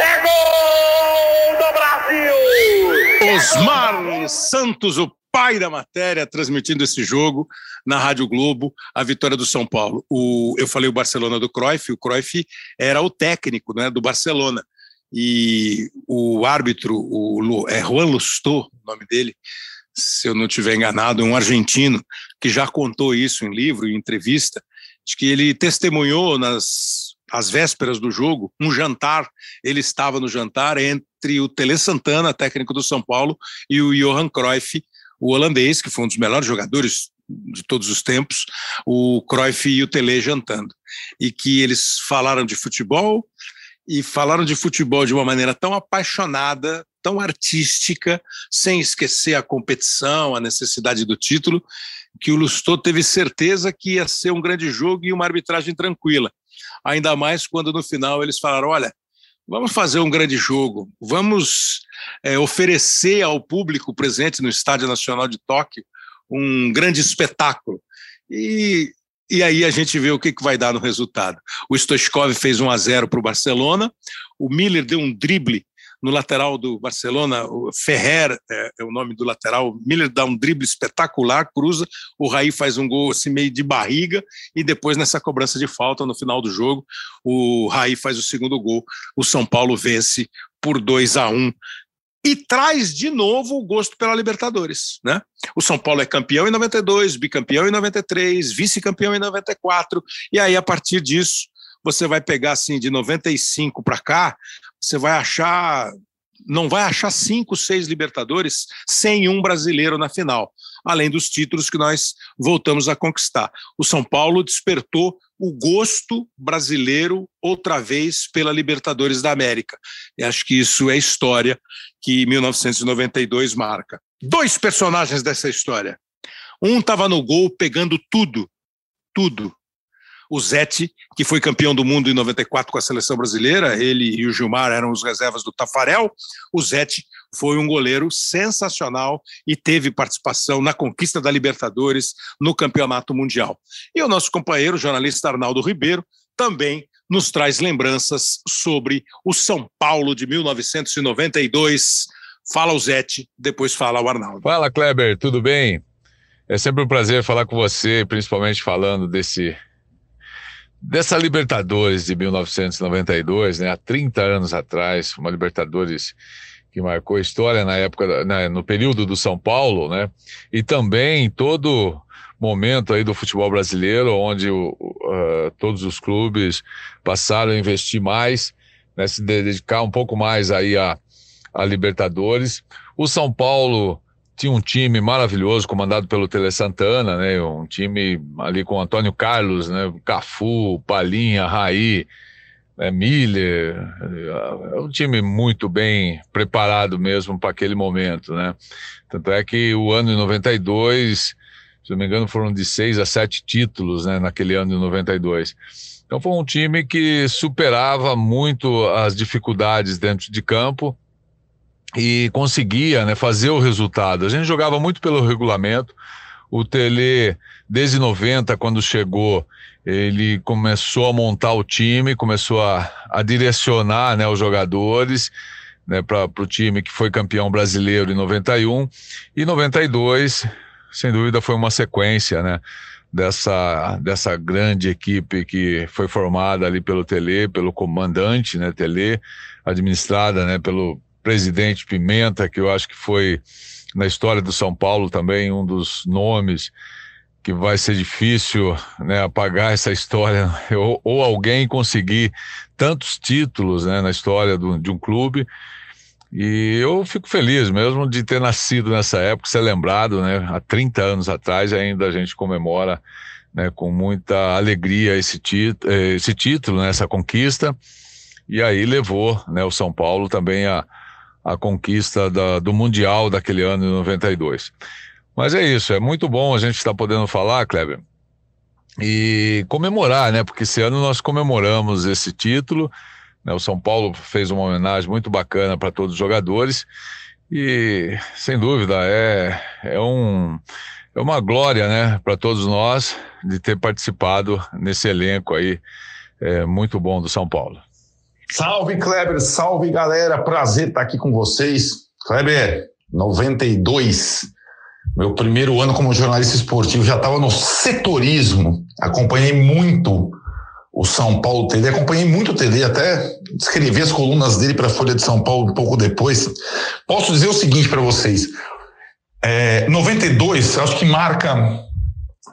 É gol do Brasil! Osmar Santos, o pai da matéria, transmitindo esse jogo na Rádio Globo, a vitória do São Paulo. O, eu falei o Barcelona do Cruyff, o Cruyff era o técnico né, do Barcelona. E o árbitro, o, é Juan Lustó, o nome dele, se eu não estiver enganado, um argentino que já contou isso em livro, em entrevista, de que ele testemunhou nas as vésperas do jogo um jantar. Ele estava no jantar entre o Tele Santana, técnico do São Paulo, e o Johan Cruyff, o holandês, que foi um dos melhores jogadores de todos os tempos, o Cruyff e o Tele jantando. E que eles falaram de futebol e falaram de futebol de uma maneira tão apaixonada, tão artística, sem esquecer a competição, a necessidade do título, que o Lustô teve certeza que ia ser um grande jogo e uma arbitragem tranquila. Ainda mais quando no final eles falaram: olha, vamos fazer um grande jogo, vamos é, oferecer ao público presente no Estádio Nacional de Tóquio um grande espetáculo. E, e aí a gente vê o que, que vai dar no resultado. O Stoichkov fez 1 a 0 para o Barcelona, o Miller deu um drible no lateral do Barcelona, o Ferrer é, é, o nome do lateral, Miller dá um drible espetacular, cruza, o Raí faz um gol assim meio de barriga e depois nessa cobrança de falta no final do jogo, o Raí faz o segundo gol, o São Paulo vence por 2 a 1 e traz de novo o gosto pela Libertadores, né? O São Paulo é campeão em 92, bicampeão em 93, vice-campeão em 94, e aí a partir disso você vai pegar assim de 95 para cá, você vai achar não vai achar cinco, seis Libertadores sem um brasileiro na final, além dos títulos que nós voltamos a conquistar. O São Paulo despertou o gosto brasileiro outra vez pela Libertadores da América. E acho que isso é história que 1992 marca. Dois personagens dessa história. Um estava no gol pegando tudo, tudo o Zete, que foi campeão do mundo em 94 com a seleção brasileira, ele e o Gilmar eram os reservas do Tafarel. O Zete foi um goleiro sensacional e teve participação na conquista da Libertadores no Campeonato Mundial. E o nosso companheiro, o jornalista Arnaldo Ribeiro, também nos traz lembranças sobre o São Paulo de 1992. Fala o Zete, depois fala o Arnaldo. Fala, Kleber, tudo bem? É sempre um prazer falar com você, principalmente falando desse dessa Libertadores de 1992, né, há 30 anos atrás, uma Libertadores que marcou história na época, né, no período do São Paulo, né, e também todo momento aí do futebol brasileiro, onde uh, todos os clubes passaram a investir mais né, se dedicar um pouco mais aí a, a Libertadores. O São Paulo tinha um time maravilhoso comandado pelo Tele Santana, né? Um time ali com Antônio Carlos, né? Cafu, Palinha, Raí, né? Miller, é um time muito bem preparado mesmo para aquele momento, né? Tanto é que o ano de 92, se não me engano, foram de seis a sete títulos, né? Naquele ano de 92. Então foi um time que superava muito as dificuldades dentro de campo e conseguia né, fazer o resultado. A gente jogava muito pelo regulamento. O Tele, desde 90, quando chegou, ele começou a montar o time, começou a, a direcionar né, os jogadores né, para o time que foi campeão brasileiro em 91. E 92, sem dúvida, foi uma sequência, né? dessa, dessa grande equipe que foi formada ali pelo Tele, pelo comandante, né, Tele, administrada, né, pelo presidente Pimenta, que eu acho que foi na história do São Paulo também um dos nomes que vai ser difícil né, apagar essa história *laughs* ou, ou, alguém conseguir tantos títulos né, na história do, de um clube e eu fico feliz mesmo de ter nascido nessa época, ser lembrado, né? Há 30 anos atrás ainda a gente comemora né, com muita alegria esse, eh, esse título, né, essa conquista. E aí levou né, o São Paulo também a, a conquista da, do Mundial daquele ano de 92. Mas é isso, é muito bom a gente estar podendo falar, Kleber, e comemorar, né? Porque esse ano nós comemoramos esse título né? O São Paulo fez uma homenagem muito bacana para todos os jogadores e, sem dúvida, é, é, um, é uma glória né, para todos nós de ter participado nesse elenco aí é, muito bom do São Paulo. Salve, Kleber, salve, galera. Prazer estar aqui com vocês. Kleber, 92. Meu primeiro ano como jornalista esportivo já estava no setorismo. Acompanhei muito o São Paulo TD. Acompanhei muito o TD, até escrevi as colunas dele para a Folha de São Paulo um pouco depois. Posso dizer o seguinte para vocês: é, 92, acho que marca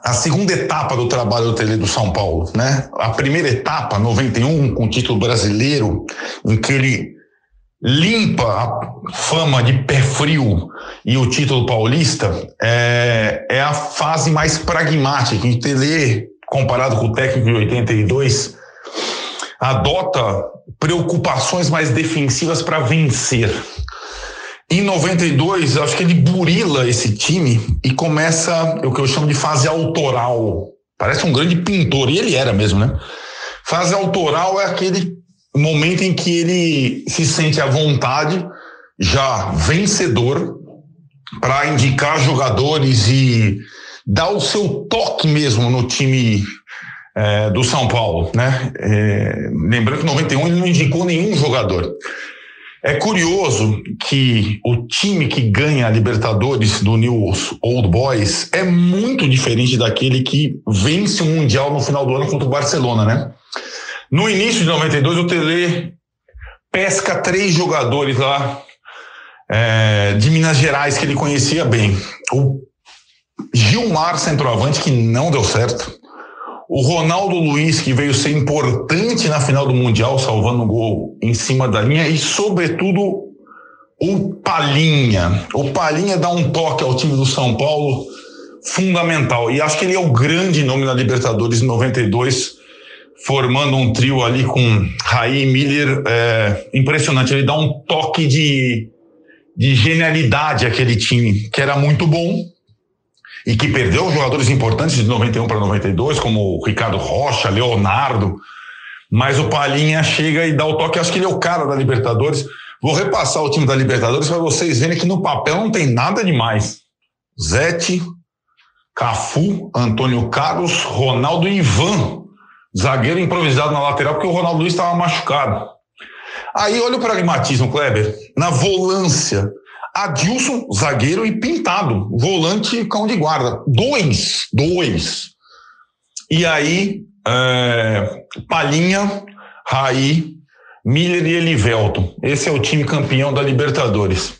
a segunda etapa do trabalho do do São Paulo, né? A primeira etapa, 91, com o título brasileiro, em que ele limpa a fama de pé frio e o título paulista, é, é a fase mais pragmática, em TD comparado com o técnico de 82, adota preocupações mais defensivas para vencer. Em 92, acho que ele burila esse time e começa o que eu chamo de fase autoral. Parece um grande pintor, e ele era mesmo, né? Fase autoral é aquele momento em que ele se sente à vontade, já vencedor, para indicar jogadores e dar o seu toque mesmo no time é, do São Paulo, né? É, lembrando que em 91 ele não indicou nenhum jogador. É curioso que o time que ganha a Libertadores do News Old Boys é muito diferente daquele que vence o Mundial no final do ano contra o Barcelona, né? No início de 92, o Tele pesca três jogadores lá é, de Minas Gerais que ele conhecia bem. O Gilmar, centroavante, que não deu certo. O Ronaldo Luiz, que veio ser importante na final do Mundial, salvando o gol em cima da linha. E, sobretudo, o Palinha. O Palinha dá um toque ao time do São Paulo fundamental. E acho que ele é o grande nome na Libertadores em 92, formando um trio ali com Raí Miller. É, impressionante. Ele dá um toque de, de genialidade àquele time, que era muito bom e que perdeu jogadores importantes de 91 para 92, como o Ricardo Rocha, Leonardo. Mas o Palhinha chega e dá o toque. Acho que ele é o cara da Libertadores. Vou repassar o time da Libertadores para vocês verem que no papel não tem nada demais. Zete, Cafu, Antônio Carlos, Ronaldo e Ivan. Zagueiro improvisado na lateral, porque o Ronaldo Luiz estava machucado. Aí olha o pragmatismo, Kleber. Na volância, Adilson, zagueiro, e Pintado, volante cão de guarda. Dois, dois. E aí, é, Palinha, Raí, Miller e Elivelton. Esse é o time campeão da Libertadores.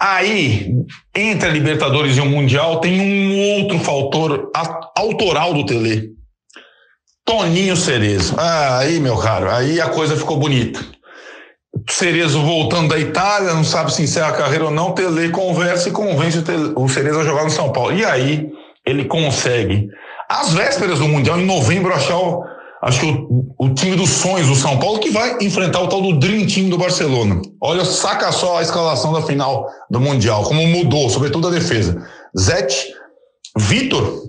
Aí, entre a Libertadores e o Mundial, tem um outro fator autoral do Tele. Toninho Cerezo. Ah, aí, meu caro, aí a coisa ficou bonita. Cerezo voltando da Itália, não sabe se encerra a carreira ou não. Tele conversa e convence o, Tele, o Cerezo a jogar no São Paulo. E aí ele consegue, às vésperas do Mundial, em novembro, achar o, acho que o, o, time dos sonhos do São Paulo que vai enfrentar o tal do Dream Team do Barcelona. Olha, saca só a escalação da final do Mundial, como mudou, sobretudo a defesa. Zete, Vitor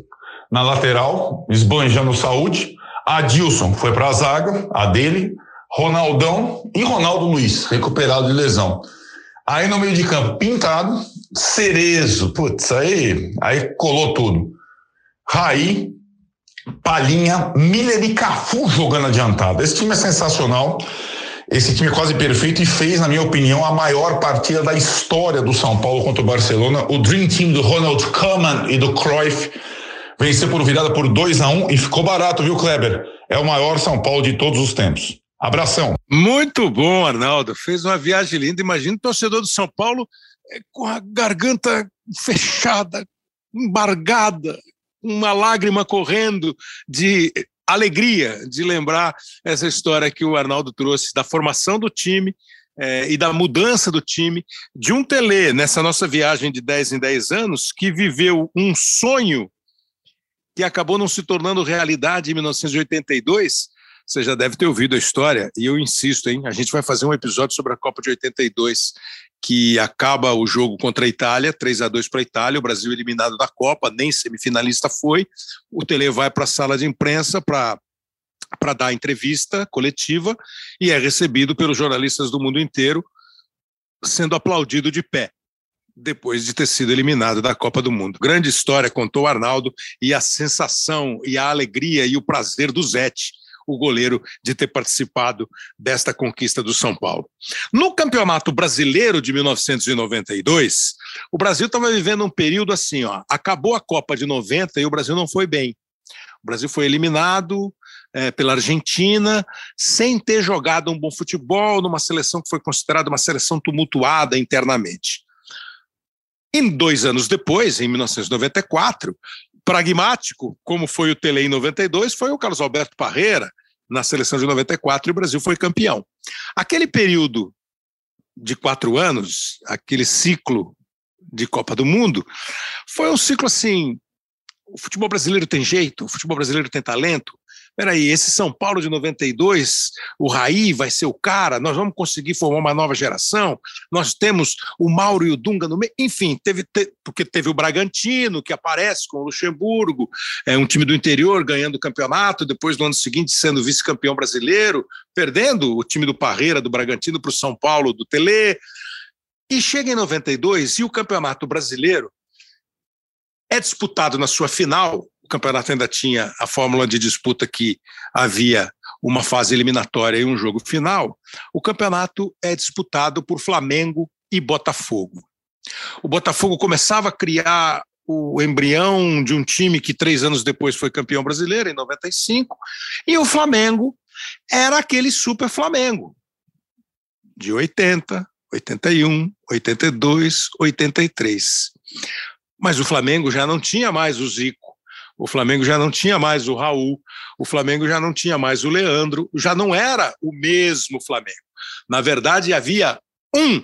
na lateral, esbanjando saúde. Adilson foi para a zaga, a dele. Ronaldão e Ronaldo Luiz, recuperado de lesão. Aí no meio de campo, pintado, Cerezo, putz, aí, aí colou tudo. Raí, Palinha, Miller e Cafu jogando adiantado. Esse time é sensacional. Esse time é quase perfeito e fez, na minha opinião, a maior partida da história do São Paulo contra o Barcelona. O Dream Team do Ronald Koeman e do Cruyff venceu por virada por 2 a 1 um, e ficou barato, viu, Kleber? É o maior São Paulo de todos os tempos. Abração. Muito bom, Arnaldo. Fez uma viagem linda. Imagina o torcedor do São Paulo é, com a garganta fechada, embargada, uma lágrima correndo de alegria de lembrar essa história que o Arnaldo trouxe da formação do time é, e da mudança do time, de um Tele, nessa nossa viagem de 10 em 10 anos, que viveu um sonho que acabou não se tornando realidade em 1982. Você já deve ter ouvido a história, e eu insisto, hein? A gente vai fazer um episódio sobre a Copa de 82 que acaba o jogo contra a Itália, 3 a 2 para a Itália, o Brasil eliminado da Copa, nem semifinalista foi. O Tele vai para a sala de imprensa para para dar entrevista coletiva e é recebido pelos jornalistas do mundo inteiro, sendo aplaudido de pé, depois de ter sido eliminado da Copa do Mundo. Grande história, contou o Arnaldo, e a sensação, e a alegria e o prazer do Zete o goleiro de ter participado desta conquista do São Paulo. No Campeonato Brasileiro de 1992, o Brasil estava vivendo um período assim, ó, acabou a Copa de 90 e o Brasil não foi bem. O Brasil foi eliminado é, pela Argentina, sem ter jogado um bom futebol, numa seleção que foi considerada uma seleção tumultuada internamente. E dois anos depois, em 1994, pragmático, como foi o Tele em 92, foi o Carlos Alberto Parreira, na seleção de 94, e o Brasil foi campeão. Aquele período de quatro anos, aquele ciclo de Copa do Mundo, foi um ciclo assim. O futebol brasileiro tem jeito, o futebol brasileiro tem talento, peraí, esse São Paulo de 92, o Raí vai ser o cara, nós vamos conseguir formar uma nova geração, nós temos o Mauro e o Dunga no meio, enfim, teve, te, porque teve o Bragantino, que aparece com o Luxemburgo, é um time do interior ganhando o campeonato, depois no ano seguinte sendo vice-campeão brasileiro, perdendo o time do Parreira, do Bragantino, para o São Paulo, do Tele, e chega em 92 e o Campeonato Brasileiro é disputado na sua final o campeonato ainda tinha a fórmula de disputa que havia uma fase eliminatória e um jogo final, o campeonato é disputado por Flamengo e Botafogo. O Botafogo começava a criar o embrião de um time que três anos depois foi campeão brasileiro, em 95, e o Flamengo era aquele super Flamengo, de 80, 81, 82, 83. Mas o Flamengo já não tinha mais o Zico, o Flamengo já não tinha mais o Raul, o Flamengo já não tinha mais o Leandro, já não era o mesmo Flamengo. Na verdade, havia um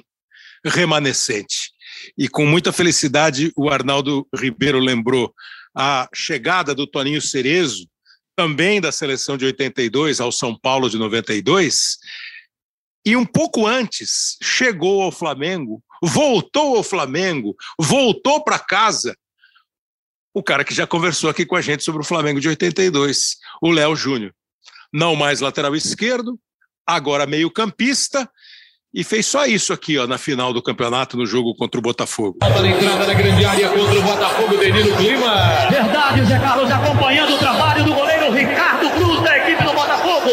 remanescente. E com muita felicidade, o Arnaldo Ribeiro lembrou a chegada do Toninho Cerezo, também da seleção de 82 ao São Paulo de 92, e um pouco antes chegou ao Flamengo, voltou ao Flamengo, voltou para casa o cara que já conversou aqui com a gente sobre o Flamengo de 82, o Léo Júnior. Não mais lateral esquerdo, agora meio campista, e fez só isso aqui ó, na final do campeonato no jogo contra o Botafogo. A entrada na grande área contra o Botafogo, Danilo Clima. Verdade, Zé Carlos, acompanhando o trabalho do goleiro Ricardo Cruz da equipe do Botafogo,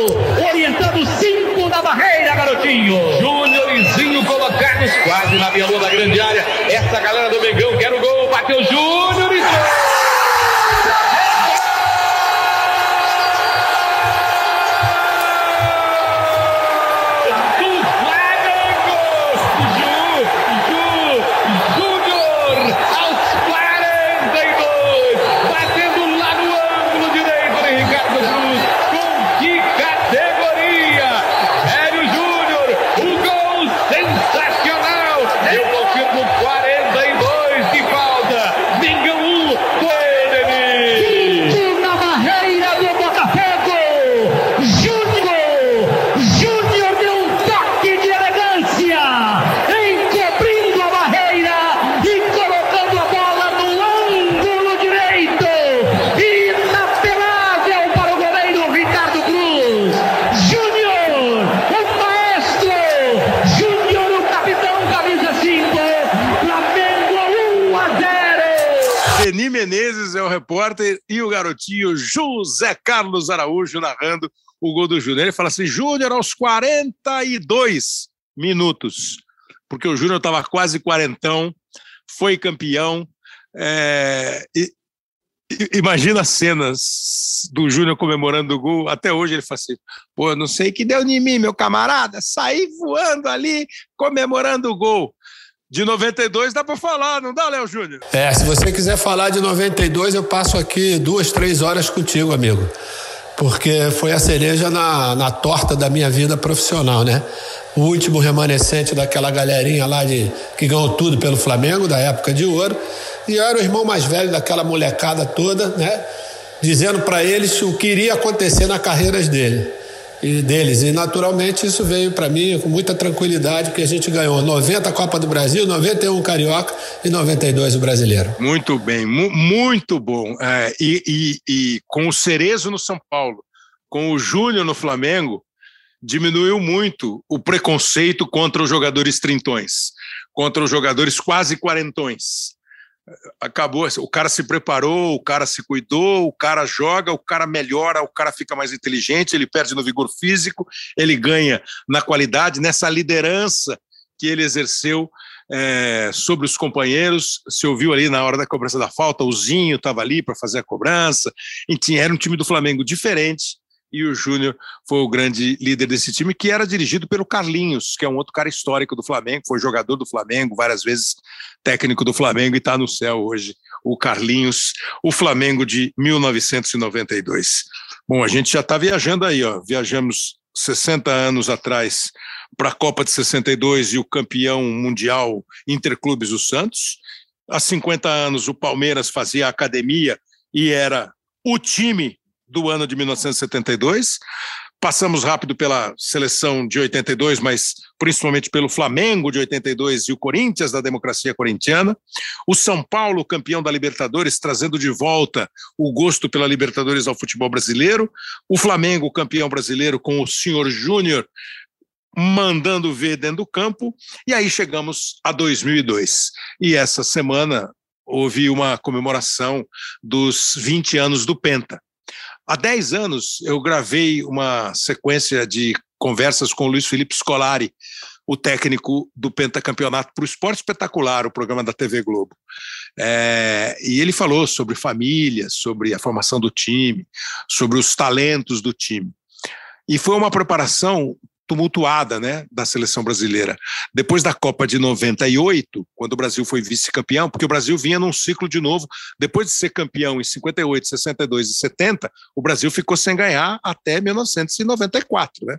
orientando cinco na barreira, garotinho. Júnior e Zinho colocados quase na minha da grande área. Essa galera do Mengão quer o gol, bateu Júnior e gol repórter e o garotinho José Carlos Araújo narrando o gol do Júnior. Ele fala assim: Júnior aos 42 minutos, porque o Júnior estava quase quarentão, foi campeão. É, e, Imagina as cenas do Júnior comemorando o gol. Até hoje ele fala assim: pô, não sei que deu em mim, meu camarada. Saí voando ali, comemorando o gol. De 92 dá para falar, não dá, Léo Júnior? É, se você quiser falar de 92, eu passo aqui duas, três horas contigo, amigo. Porque foi a cereja na, na torta da minha vida profissional, né? O último remanescente daquela galerinha lá de que ganhou tudo pelo Flamengo, da época de ouro e eu era o irmão mais velho daquela molecada toda, né? Dizendo para eles o que iria acontecer na carreira dele e deles. E naturalmente isso veio para mim com muita tranquilidade, que a gente ganhou 90 Copa do Brasil, 91 Carioca e 92 o Brasileiro. Muito bem, mu muito bom. É, e, e, e com o Cerezo no São Paulo, com o Júnior no Flamengo, diminuiu muito o preconceito contra os jogadores trintões, contra os jogadores quase quarentões acabou. O cara se preparou, o cara se cuidou, o cara joga, o cara melhora, o cara fica mais inteligente, ele perde no vigor físico, ele ganha na qualidade, nessa liderança que ele exerceu é, sobre os companheiros. Se ouviu ali na hora da cobrança da falta, o Zinho estava ali para fazer a cobrança. Enfim, era um time do Flamengo diferente e o Júnior foi o grande líder desse time, que era dirigido pelo Carlinhos, que é um outro cara histórico do Flamengo, foi jogador do Flamengo, várias vezes técnico do Flamengo e está no céu hoje, o Carlinhos, o Flamengo de 1992. Bom, a gente já está viajando aí, ó, viajamos 60 anos atrás para a Copa de 62 e o campeão mundial Interclubes o Santos. Há 50 anos o Palmeiras fazia academia e era o time do ano de 1972. Passamos rápido pela seleção de 82, mas principalmente pelo Flamengo de 82 e o Corinthians da democracia corintiana. O São Paulo, campeão da Libertadores, trazendo de volta o gosto pela Libertadores ao futebol brasileiro. O Flamengo, campeão brasileiro, com o senhor Júnior mandando ver dentro do campo. E aí chegamos a 2002. E essa semana houve uma comemoração dos 20 anos do Penta. Há 10 anos eu gravei uma sequência de conversas com o Luiz Felipe Scolari, o técnico do pentacampeonato para o Esporte Espetacular, o programa da TV Globo. É, e ele falou sobre família, sobre a formação do time, sobre os talentos do time. E foi uma preparação tumultuada né, da seleção brasileira. Depois da Copa de 98, quando o Brasil foi vice-campeão, porque o Brasil vinha num ciclo de novo, depois de ser campeão em 58, 62 e 70, o Brasil ficou sem ganhar até 1994, né?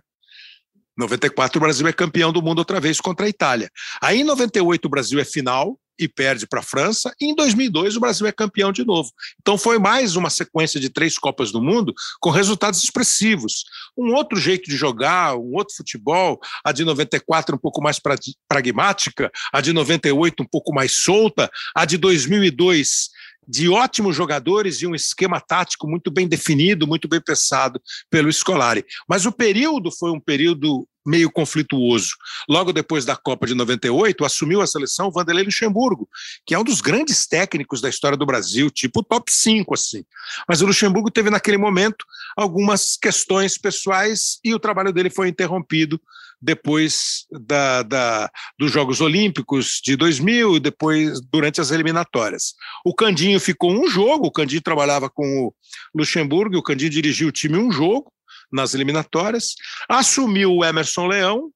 94 o Brasil é campeão do mundo outra vez contra a Itália. Aí em 98 o Brasil é final e perde para a França, e em 2002 o Brasil é campeão de novo. Então foi mais uma sequência de três Copas do Mundo com resultados expressivos. Um outro jeito de jogar, um outro futebol, a de 94 um pouco mais pragmática, a de 98 um pouco mais solta, a de 2002 de ótimos jogadores e um esquema tático muito bem definido, muito bem pensado pelo Scolari. Mas o período foi um período meio conflituoso. Logo depois da Copa de 98, assumiu a seleção Vanderlei Luxemburgo, que é um dos grandes técnicos da história do Brasil, tipo top 5, assim. Mas o Luxemburgo teve naquele momento algumas questões pessoais e o trabalho dele foi interrompido depois da, da, dos Jogos Olímpicos de 2000 e depois durante as eliminatórias. O Candinho ficou um jogo, o Candinho trabalhava com o Luxemburgo, o Candinho dirigiu o time um jogo nas eliminatórias, assumiu o Emerson Leão,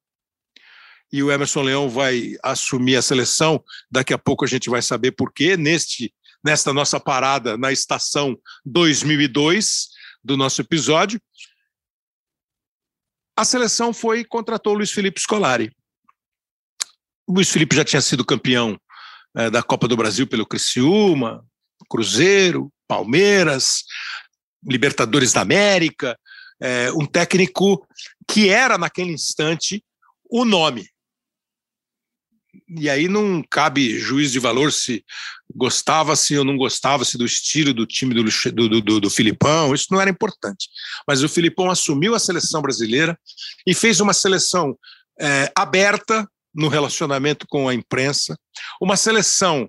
e o Emerson Leão vai assumir a seleção, daqui a pouco a gente vai saber por quê, neste, nesta nossa parada na estação 2002 do nosso episódio, a seleção foi contratou o Luiz Felipe Scolari. O Luiz Felipe já tinha sido campeão é, da Copa do Brasil pelo Criciúma, Cruzeiro, Palmeiras, Libertadores da América, é, um técnico que era naquele instante o nome e aí não cabe juiz de valor se gostava-se ou não gostava-se do estilo do time do, do, do, do, Filipão, isso não era importante. Mas o Filipão assumiu a seleção brasileira e fez uma seleção é, aberta, no relacionamento com a imprensa, uma seleção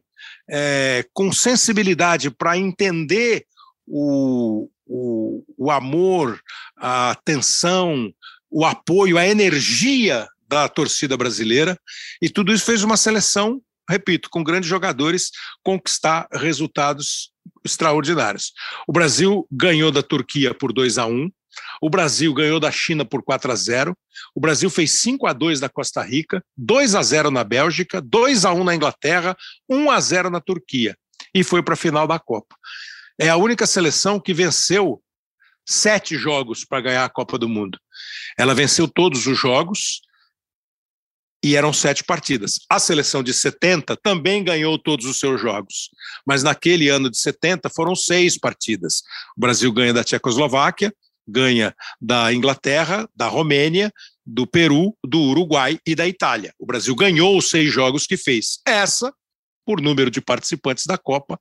é, com sensibilidade para entender o, o, o amor, a atenção, o apoio, a energia da torcida brasileira, e tudo isso fez uma seleção, repito, com grandes jogadores, conquistar resultados extraordinários. O Brasil ganhou da Turquia por 2 a 1 o Brasil ganhou da China por 4 a 0. O Brasil fez 5 a 2 da Costa Rica, 2 a 0 na Bélgica, 2 a 1 na Inglaterra, 1 a 0 na Turquia e foi para a final da Copa. É a única seleção que venceu sete jogos para ganhar a Copa do Mundo. Ela venceu todos os jogos e eram sete partidas. A seleção de 70 também ganhou todos os seus jogos, mas naquele ano de 70 foram seis partidas. O Brasil ganha da Tchecoslováquia, ganha da Inglaterra, da Romênia, do Peru, do Uruguai e da Itália. O Brasil ganhou os seis jogos que fez. Essa, por número de participantes da Copa,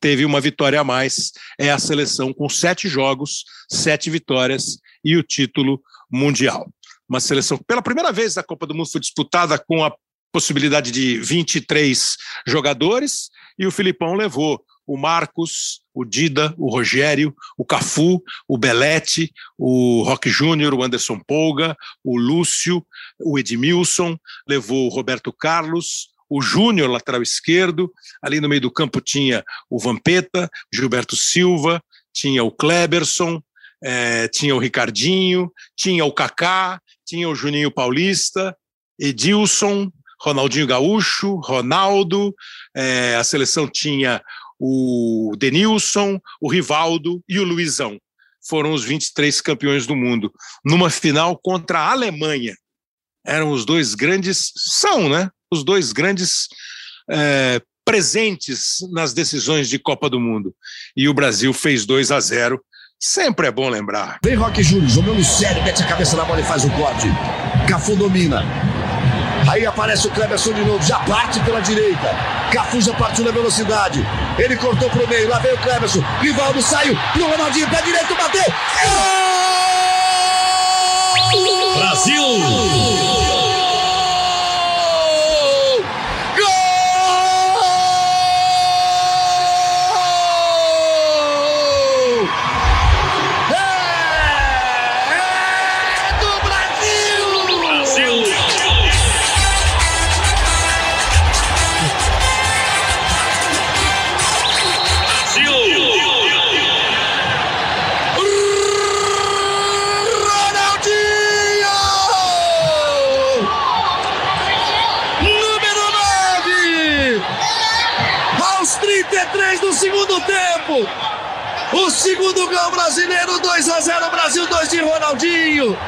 teve uma vitória a mais. É a seleção com sete jogos, sete vitórias e o título mundial uma seleção pela primeira vez a Copa do Mundo foi disputada com a possibilidade de 23 jogadores e o Filipão levou o Marcos, o Dida, o Rogério, o Cafu, o Belete, o Roque Júnior, o Anderson Polga, o Lúcio, o Edmilson, levou o Roberto Carlos, o Júnior, lateral esquerdo, ali no meio do campo tinha o Vampeta, Gilberto Silva, tinha o Kleberson, é, tinha o Ricardinho, tinha o Kaká, tinha o Juninho Paulista, Edilson, Ronaldinho Gaúcho, Ronaldo, é, a seleção tinha o Denilson, o Rivaldo e o Luizão. Foram os 23 campeões do mundo, numa final contra a Alemanha. Eram os dois grandes, são, né? Os dois grandes é, presentes nas decisões de Copa do Mundo. E o Brasil fez 2 a 0 Sempre é bom lembrar. Vem Roque Júnior, jogando sério, mete a cabeça na bola e faz o corte. Cafu domina. Aí aparece o Cleberson de novo, já parte pela direita. Cafu já partiu na velocidade. Ele cortou pro meio, lá vem o Cleberson. Rivaldo saiu pro Ronaldinho, pé direito, bateu. Gol! Brasil! O segundo gol brasileiro, 2 a 0 Brasil, 2 de Ronaldinho.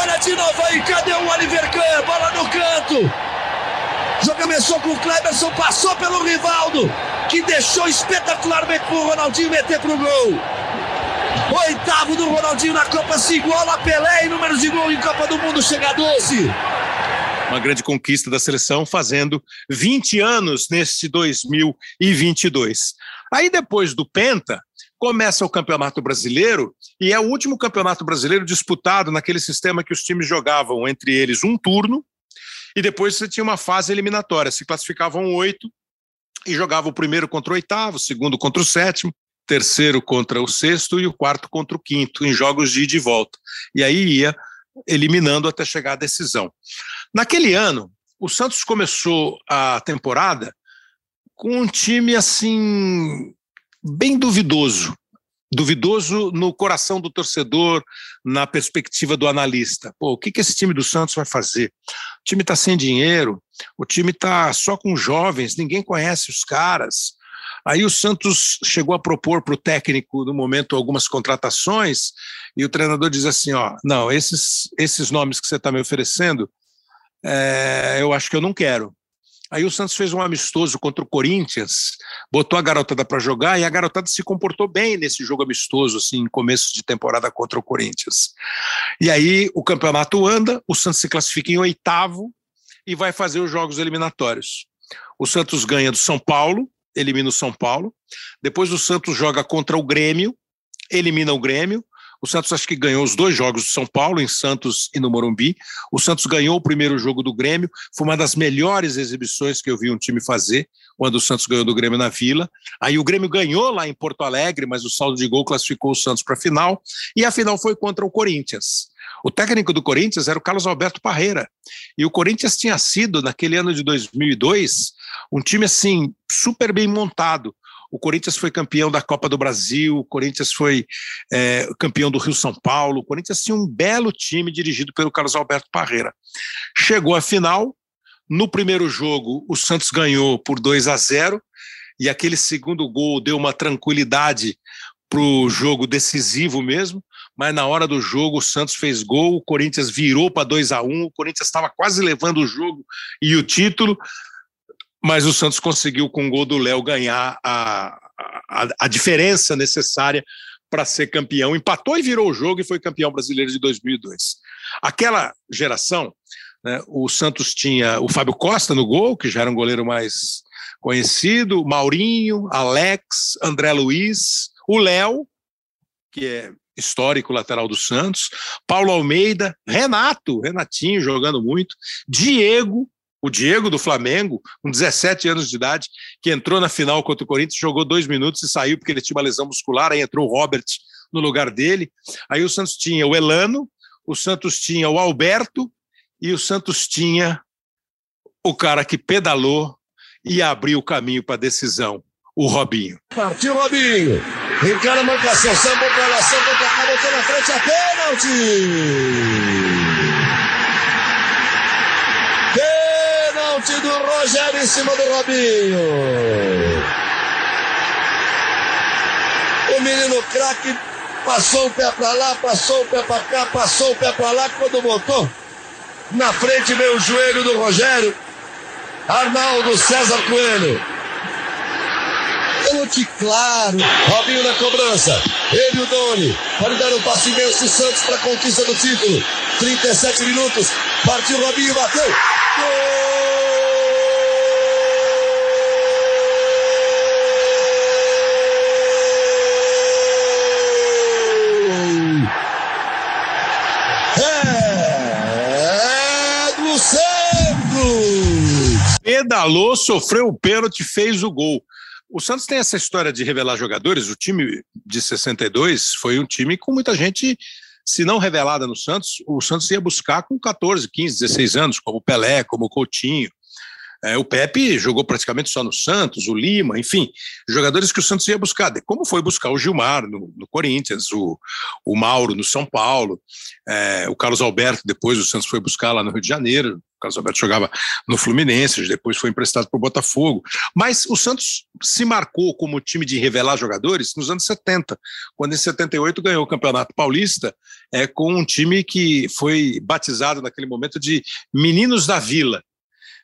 Olha de novo aí, cadê o Oliver Kahn? Bola no canto. Já começou com o Kleberson, passou pelo Rivaldo, que deixou espetacularmente pro Ronaldinho meter pro gol. Oitavo do Ronaldinho na Copa, se iguala a Pelé em números de gol em Copa do Mundo, chega a 12 uma grande conquista da seleção, fazendo 20 anos nesse 2022. Aí depois do Penta, começa o Campeonato Brasileiro e é o último Campeonato Brasileiro disputado naquele sistema que os times jogavam entre eles um turno e depois você tinha uma fase eliminatória, se classificavam oito e jogavam o primeiro contra o oitavo, o segundo contra o sétimo, terceiro contra o sexto e o quarto contra o quinto, em jogos de ida e volta. E aí ia eliminando até chegar à decisão. Naquele ano, o Santos começou a temporada com um time assim bem duvidoso. Duvidoso no coração do torcedor, na perspectiva do analista. Pô, o que, que esse time do Santos vai fazer? O time está sem dinheiro, o time está só com jovens, ninguém conhece os caras. Aí o Santos chegou a propor para o técnico, no momento, algumas contratações, e o treinador diz assim: ó, não, esses, esses nomes que você está me oferecendo, é, eu acho que eu não quero. Aí o Santos fez um amistoso contra o Corinthians, botou a garotada para jogar e a garotada se comportou bem nesse jogo amistoso, assim, começo de temporada contra o Corinthians. E aí o campeonato anda, o Santos se classifica em oitavo e vai fazer os jogos eliminatórios. O Santos ganha do São Paulo, elimina o São Paulo. Depois o Santos joga contra o Grêmio, elimina o Grêmio. O Santos acho que ganhou os dois jogos do São Paulo, em Santos e no Morumbi. O Santos ganhou o primeiro jogo do Grêmio. Foi uma das melhores exibições que eu vi um time fazer quando o Santos ganhou do Grêmio na Vila. Aí o Grêmio ganhou lá em Porto Alegre, mas o saldo de gol classificou o Santos para a final. E a final foi contra o Corinthians. O técnico do Corinthians era o Carlos Alberto Parreira. E o Corinthians tinha sido, naquele ano de 2002, um time assim super bem montado. O Corinthians foi campeão da Copa do Brasil, o Corinthians foi é, campeão do Rio São Paulo. O Corinthians tinha um belo time dirigido pelo Carlos Alberto Parreira. Chegou à final. No primeiro jogo, o Santos ganhou por 2 a 0 e aquele segundo gol deu uma tranquilidade para o jogo decisivo mesmo mas na hora do jogo o Santos fez gol, o Corinthians virou para 2 a 1 um, o Corinthians estava quase levando o jogo e o título, mas o Santos conseguiu com o gol do Léo ganhar a, a, a diferença necessária para ser campeão, empatou e virou o jogo e foi campeão brasileiro de 2002. Aquela geração, né, o Santos tinha o Fábio Costa no gol, que já era um goleiro mais conhecido, Maurinho, Alex, André Luiz, o Léo, que é histórico lateral do Santos, Paulo Almeida, Renato, Renatinho jogando muito, Diego, o Diego do Flamengo, com 17 anos de idade, que entrou na final contra o Corinthians, jogou dois minutos e saiu porque ele tinha uma lesão muscular, aí entrou o Robert no lugar dele. Aí o Santos tinha o Elano, o Santos tinha o Alberto e o Santos tinha o cara que pedalou e abriu o caminho para a decisão, o Robinho. Partiu Robinho. Encara a marcação, samba cá, botou na frente a pênalti. Rogério em cima do Robinho. O menino craque passou o pé para lá, passou o pé para cá, passou o pé para lá, quando botou na frente veio o joelho do Rogério. Arnaldo César Coelho pênalti claro. Robinho na cobrança. Ele e o Doni. Pode dar um passe imenso Santos para a conquista do título. 37 minutos. Partiu Robinho, bateu. Gol! Pedalou, sofreu o pênalti, fez o gol. O Santos tem essa história de revelar jogadores. O time de 62 foi um time com muita gente, se não revelada no Santos, o Santos ia buscar com 14, 15, 16 anos, como o Pelé, como o Coutinho. É, o Pepe jogou praticamente só no Santos, o Lima, enfim, jogadores que o Santos ia buscar, como foi buscar o Gilmar no, no Corinthians, o, o Mauro no São Paulo, é, o Carlos Alberto, depois o Santos foi buscar lá no Rio de Janeiro, Carlos Alberto jogava no Fluminense, depois foi emprestado para o Botafogo. Mas o Santos se marcou como time de revelar jogadores nos anos 70, quando em 78 ganhou o Campeonato Paulista é, com um time que foi batizado naquele momento de Meninos da Vila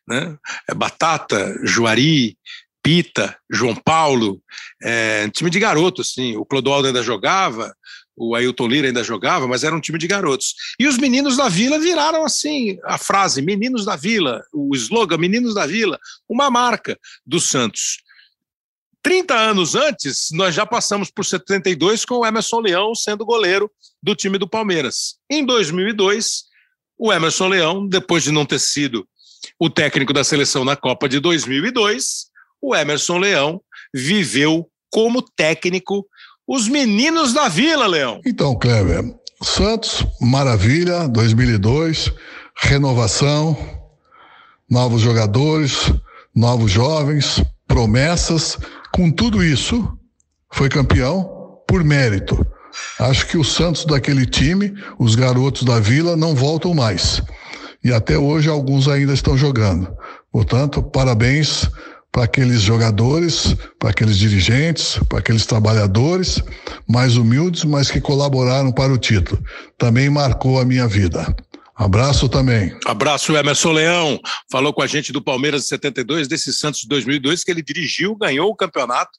né? É Batata, Juari, Pita, João Paulo, é, time de garoto, assim. O Clodoaldo ainda jogava, o Ailton Lira ainda jogava, mas era um time de garotos. E os meninos da Vila viraram assim a frase Meninos da Vila, o slogan Meninos da Vila, uma marca do Santos. 30 anos antes, nós já passamos por 72 com o Emerson Leão sendo goleiro do time do Palmeiras. Em 2002, o Emerson Leão, depois de não ter sido o técnico da seleção na Copa de 2002, o Emerson Leão, viveu como técnico os meninos da Vila, Leão. Então, Kleber, Santos, maravilha, 2002, renovação, novos jogadores, novos jovens, promessas, com tudo isso, foi campeão por mérito. Acho que o Santos daquele time, os garotos da Vila, não voltam mais e até hoje alguns ainda estão jogando. Portanto, parabéns para aqueles jogadores, para aqueles dirigentes, para aqueles trabalhadores mais humildes, mas que colaboraram para o título. Também marcou a minha vida. Abraço também. Abraço, Emerson Leão. Falou com a gente do Palmeiras de 72, desse Santos de 2002, que ele dirigiu, ganhou o campeonato.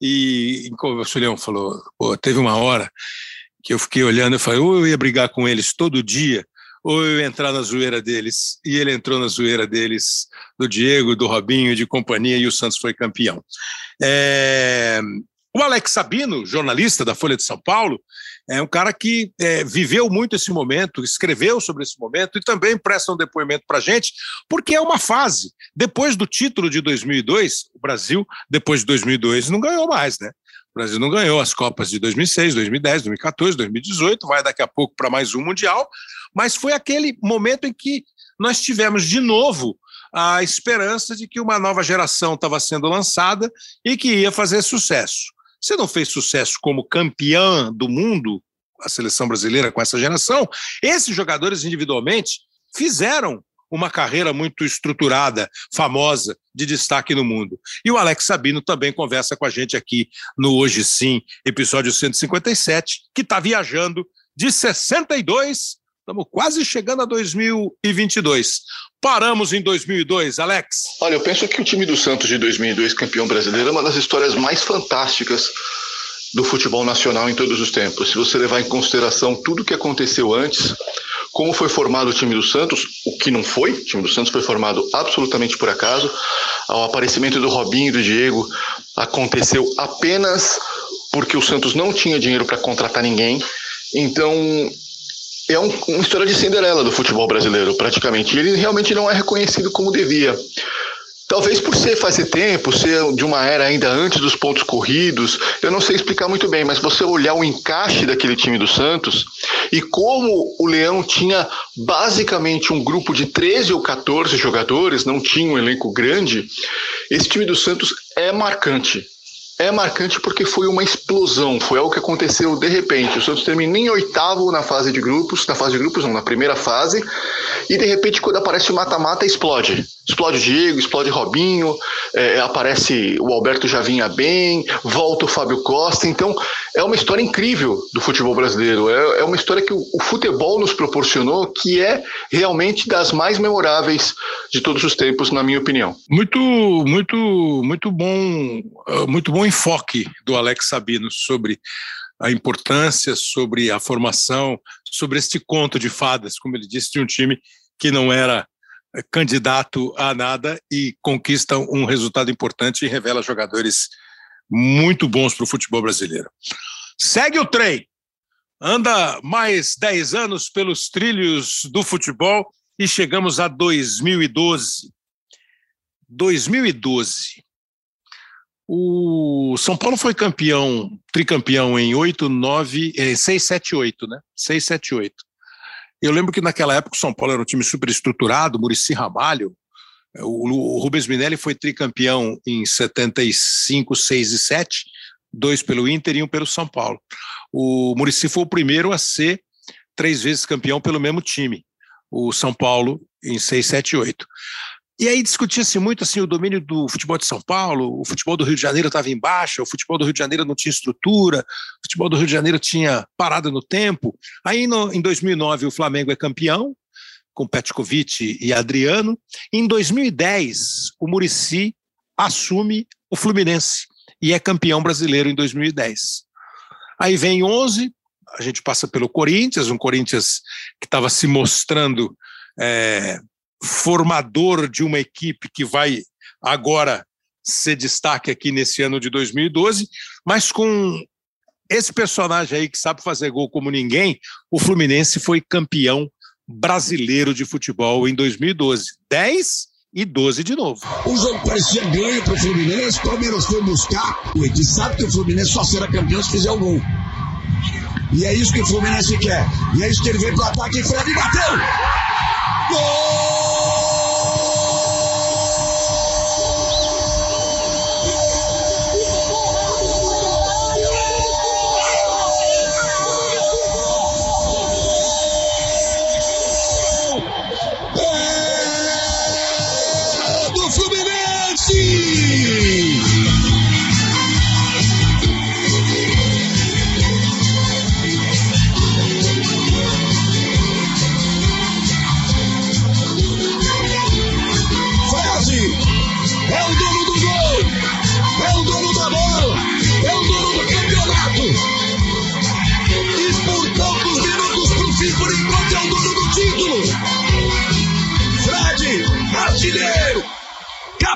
E, o Leão falou, teve uma hora que eu fiquei olhando e falei, ou eu ia brigar com eles todo dia, ou eu entrar na zoeira deles. E ele entrou na zoeira deles, do Diego, do Robinho, de companhia, e o Santos foi campeão. É... O Alex Sabino, jornalista da Folha de São Paulo, é um cara que é, viveu muito esse momento, escreveu sobre esse momento e também presta um depoimento para a gente, porque é uma fase. Depois do título de 2002, o Brasil, depois de 2002, não ganhou mais, né? O Brasil não ganhou as Copas de 2006, 2010, 2014, 2018, vai daqui a pouco para mais um Mundial, mas foi aquele momento em que nós tivemos de novo a esperança de que uma nova geração estava sendo lançada e que ia fazer sucesso. Você não fez sucesso como campeã do mundo, a seleção brasileira com essa geração. Esses jogadores individualmente fizeram uma carreira muito estruturada, famosa, de destaque no mundo. E o Alex Sabino também conversa com a gente aqui no Hoje Sim, episódio 157, que está viajando de 62, estamos quase chegando a 2022. Paramos em 2002, Alex. Olha, eu penso que o time do Santos de 2002, campeão brasileiro, é uma das histórias mais fantásticas do futebol nacional em todos os tempos. Se você levar em consideração tudo o que aconteceu antes, como foi formado o time do Santos, o que não foi, o time do Santos foi formado absolutamente por acaso. O aparecimento do Robinho e do Diego aconteceu apenas porque o Santos não tinha dinheiro para contratar ninguém. Então, é um, uma história de Cinderela do futebol brasileiro, praticamente. Ele realmente não é reconhecido como devia. Talvez por ser fazer tempo, ser de uma era ainda antes dos pontos corridos, eu não sei explicar muito bem, mas você olhar o encaixe daquele time do Santos e como o Leão tinha basicamente um grupo de 13 ou 14 jogadores, não tinha um elenco grande, esse time do Santos é marcante é marcante porque foi uma explosão, foi algo que aconteceu de repente. O Santos termina em oitavo na fase de grupos, na fase de grupos não, na primeira fase, e de repente quando aparece o mata-mata explode. Explode o Diego, explode Robinho, é, aparece o Alberto já vinha bem, volta o Fábio Costa, então é uma história incrível do futebol brasileiro, é, é uma história que o, o futebol nos proporcionou que é realmente das mais memoráveis de todos os tempos, na minha opinião. Muito, muito, muito bom, muito bom enfoque do Alex Sabino sobre a importância, sobre a formação, sobre este conto de fadas, como ele disse, de um time que não era eh, candidato a nada e conquista um resultado importante e revela jogadores muito bons para o futebol brasileiro. Segue o trem. Anda mais 10 anos pelos trilhos do futebol e chegamos a 2012. 2012. O São Paulo foi campeão, tricampeão em 8, 9, 6, 7, 8, né? 6, 7, 8. Eu lembro que naquela época o São Paulo era um time super estruturado, Murici Ramalho, o, o Rubens Minelli foi tricampeão em 75, 6 e 7, dois pelo Inter e um pelo São Paulo. O Murici foi o primeiro a ser três vezes campeão pelo mesmo time, o São Paulo em 6, 7 e 8. E aí discutia-se muito assim o domínio do futebol de São Paulo, o futebol do Rio de Janeiro estava em baixa, o futebol do Rio de Janeiro não tinha estrutura, o futebol do Rio de Janeiro tinha parada no tempo. Aí no, em 2009 o Flamengo é campeão, com Petkovic e Adriano. Em 2010 o Murici assume o Fluminense e é campeão brasileiro em 2010. Aí vem 11, a gente passa pelo Corinthians, um Corinthians que estava se mostrando é, formador de uma equipe que vai agora ser destaque aqui nesse ano de 2012, mas com esse personagem aí que sabe fazer gol como ninguém, o Fluminense foi campeão brasileiro de futebol em 2012. 10 e 12 de novo. O jogo parecia ganho para o Fluminense, o Palmeiras foi buscar. O Eti sabe que o Fluminense só será campeão se fizer o gol. E é isso que o Fluminense quer. E é isso que ele veio para o ataque Fred bateu. Gol!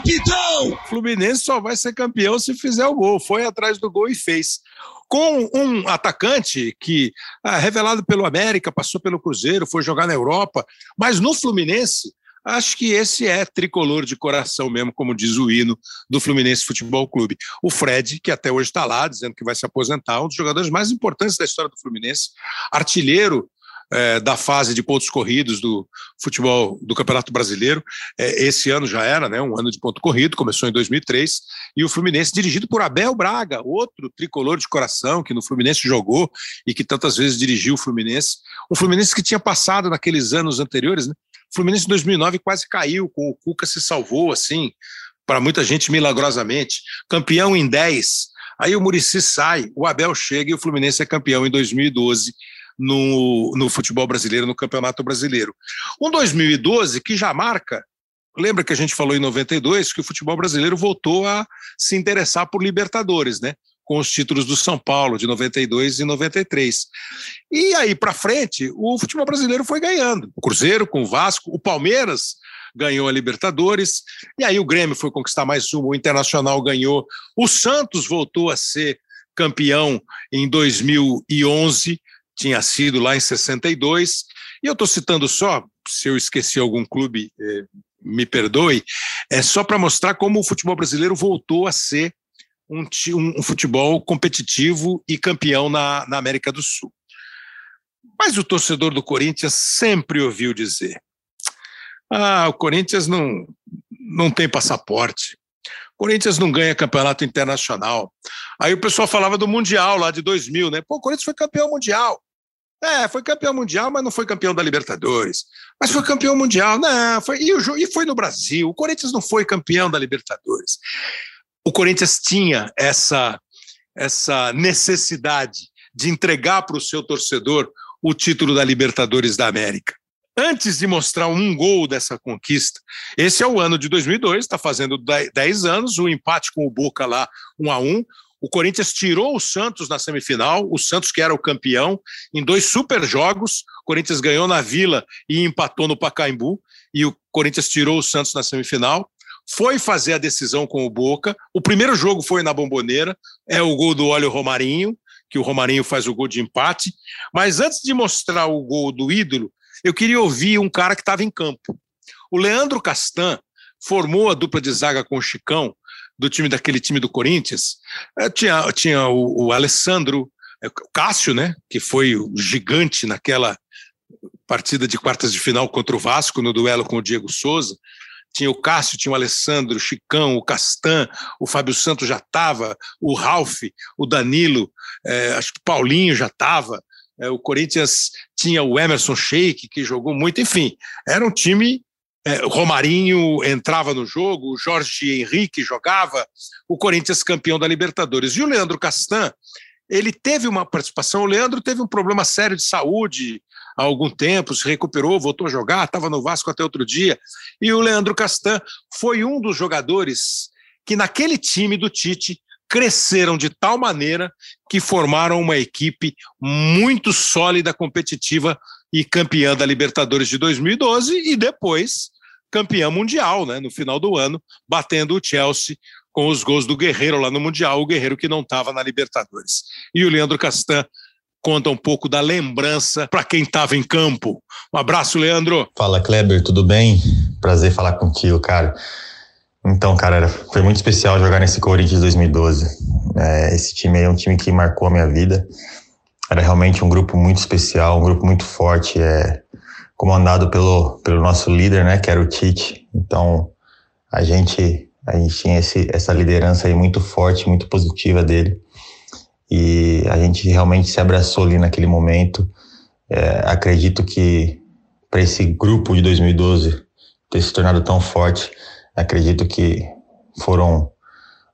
Gol! O Fluminense só vai ser campeão se fizer o gol. Foi atrás do gol e fez. Com um atacante que, ah, revelado pelo América, passou pelo Cruzeiro, foi jogar na Europa, mas no Fluminense, acho que esse é tricolor de coração mesmo, como diz o hino do Fluminense Futebol Clube. O Fred, que até hoje está lá, dizendo que vai se aposentar, um dos jogadores mais importantes da história do Fluminense, artilheiro é, da fase de pontos corridos do futebol do Campeonato Brasileiro. É, esse ano já era, né, um ano de ponto corrido, começou em 2003, e o Fluminense dirigido por Abel Braga, outro tricolor de coração que no Fluminense jogou e que tantas vezes dirigiu o Fluminense. Um Fluminense que tinha passado naqueles anos anteriores, né? O Fluminense em 2009 quase caiu, com o Cuca se salvou assim, para muita gente milagrosamente, campeão em 10. Aí o Murici sai, o Abel chega e o Fluminense é campeão em 2012 no, no futebol brasileiro, no Campeonato Brasileiro. Um 2012 que já marca. Lembra que a gente falou em 92 que o futebol brasileiro voltou a se interessar por Libertadores, né? Com os títulos do São Paulo de 92 e 93. E aí para frente, o futebol brasileiro foi ganhando. O Cruzeiro com o Vasco, o Palmeiras ganhou a Libertadores, e aí o Grêmio foi conquistar mais uma, o Internacional ganhou, o Santos voltou a ser campeão em 2011, tinha sido lá em 62. E eu estou citando só, se eu esqueci algum clube, eh, me perdoe, é só para mostrar como o futebol brasileiro voltou a ser um, um, futebol competitivo e campeão na, na América do Sul. Mas o torcedor do Corinthians sempre ouviu dizer: ah, o Corinthians não, não tem passaporte. O Corinthians não ganha campeonato internacional. Aí o pessoal falava do Mundial lá de 2000, né? Pô, o Corinthians foi campeão mundial. É, foi campeão mundial, mas não foi campeão da Libertadores. Mas foi campeão mundial, não, foi, e, o, e foi no Brasil. O Corinthians não foi campeão da Libertadores. O Corinthians tinha essa, essa necessidade de entregar para o seu torcedor o título da Libertadores da América. Antes de mostrar um gol dessa conquista, esse é o ano de 2002, está fazendo 10 anos, o empate com o Boca lá, 1 a 1 o Corinthians tirou o Santos na semifinal, o Santos que era o campeão, em dois super jogos. O Corinthians ganhou na Vila e empatou no Pacaembu, e o Corinthians tirou o Santos na semifinal. Foi fazer a decisão com o Boca. O primeiro jogo foi na Bomboneira, é o gol do Óleo Romarinho, que o Romarinho faz o gol de empate. Mas antes de mostrar o gol do ídolo, eu queria ouvir um cara que estava em campo. O Leandro Castan formou a dupla de zaga com o Chicão do time daquele time do Corinthians, é, tinha, tinha o, o Alessandro, é, o Cássio, né, que foi o gigante naquela partida de quartas de final contra o Vasco, no duelo com o Diego Souza. Tinha o Cássio, tinha o Alessandro, o Chicão, o Castan, o Fábio Santos já estava, o Ralph, o Danilo, é, acho que o Paulinho já estava. É, o Corinthians tinha o Emerson Sheik, que jogou muito, enfim, era um time é, Romarinho entrava no jogo, o Jorge Henrique jogava, o Corinthians campeão da Libertadores. E o Leandro Castan, ele teve uma participação. O Leandro teve um problema sério de saúde há algum tempo, se recuperou, voltou a jogar, estava no Vasco até outro dia. E o Leandro Castan foi um dos jogadores que, naquele time do Tite, cresceram de tal maneira que formaram uma equipe muito sólida, competitiva e campeã da Libertadores de 2012 e depois campeã mundial, né, no final do ano, batendo o Chelsea com os gols do Guerreiro lá no Mundial, o Guerreiro que não estava na Libertadores. E o Leandro Castan conta um pouco da lembrança para quem estava em campo. Um abraço, Leandro. Fala, Kleber, tudo bem? Prazer falar contigo, cara. Então, cara, foi muito especial jogar nesse Corinthians 2012. É, esse time é um time que marcou a minha vida. Era realmente um grupo muito especial, um grupo muito forte, é, comandado pelo, pelo nosso líder, né, que era o Tite. Então, a gente, a gente tinha esse, essa liderança aí muito forte, muito positiva dele. E a gente realmente se abraçou ali naquele momento. É, acredito que para esse grupo de 2012 ter se tornado tão forte, acredito que foram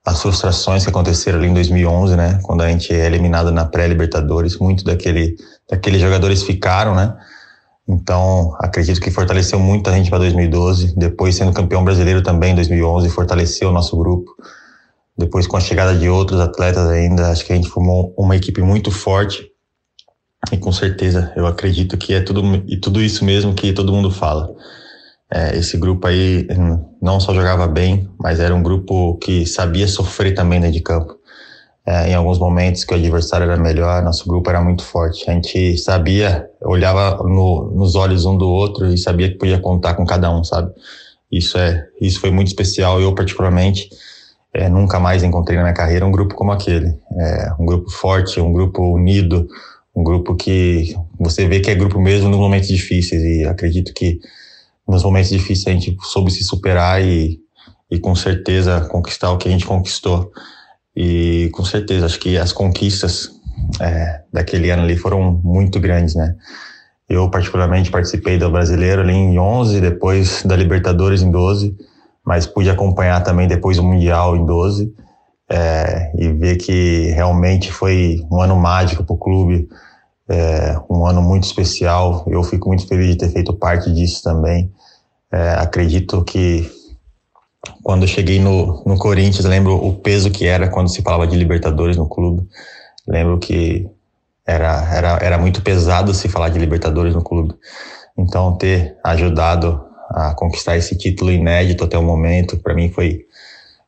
as frustrações que aconteceram ali em 2011, né, quando a gente é eliminado na pré-Libertadores, muito daquele, daqueles jogadores ficaram, né, então acredito que fortaleceu muito a gente para 2012, depois sendo campeão brasileiro também em 2011, fortaleceu o nosso grupo, depois com a chegada de outros atletas ainda, acho que a gente formou uma equipe muito forte e com certeza eu acredito que é tudo, e tudo isso mesmo que todo mundo fala. É, esse grupo aí não só jogava bem, mas era um grupo que sabia sofrer também dentro de campo. É, em alguns momentos que o adversário era melhor, nosso grupo era muito forte. A gente sabia, olhava no, nos olhos um do outro e sabia que podia contar com cada um, sabe? Isso é, isso foi muito especial. Eu particularmente é, nunca mais encontrei na minha carreira um grupo como aquele. É, um grupo forte, um grupo unido, um grupo que você vê que é grupo mesmo nos momentos difíceis. E acredito que nos momentos difíceis a gente soube se superar e, e com certeza conquistar o que a gente conquistou. E com certeza, acho que as conquistas é, daquele ano ali foram muito grandes, né? Eu, particularmente, participei do Brasileiro ali em 11, depois da Libertadores em 12, mas pude acompanhar também depois o Mundial em 12 é, e ver que realmente foi um ano mágico para o clube, é, um ano muito especial. Eu fico muito feliz de ter feito parte disso também. É, acredito que quando cheguei no, no Corinthians, lembro o peso que era quando se falava de Libertadores no clube. Lembro que era, era, era muito pesado se falar de Libertadores no clube. Então, ter ajudado a conquistar esse título inédito até o momento, para mim foi,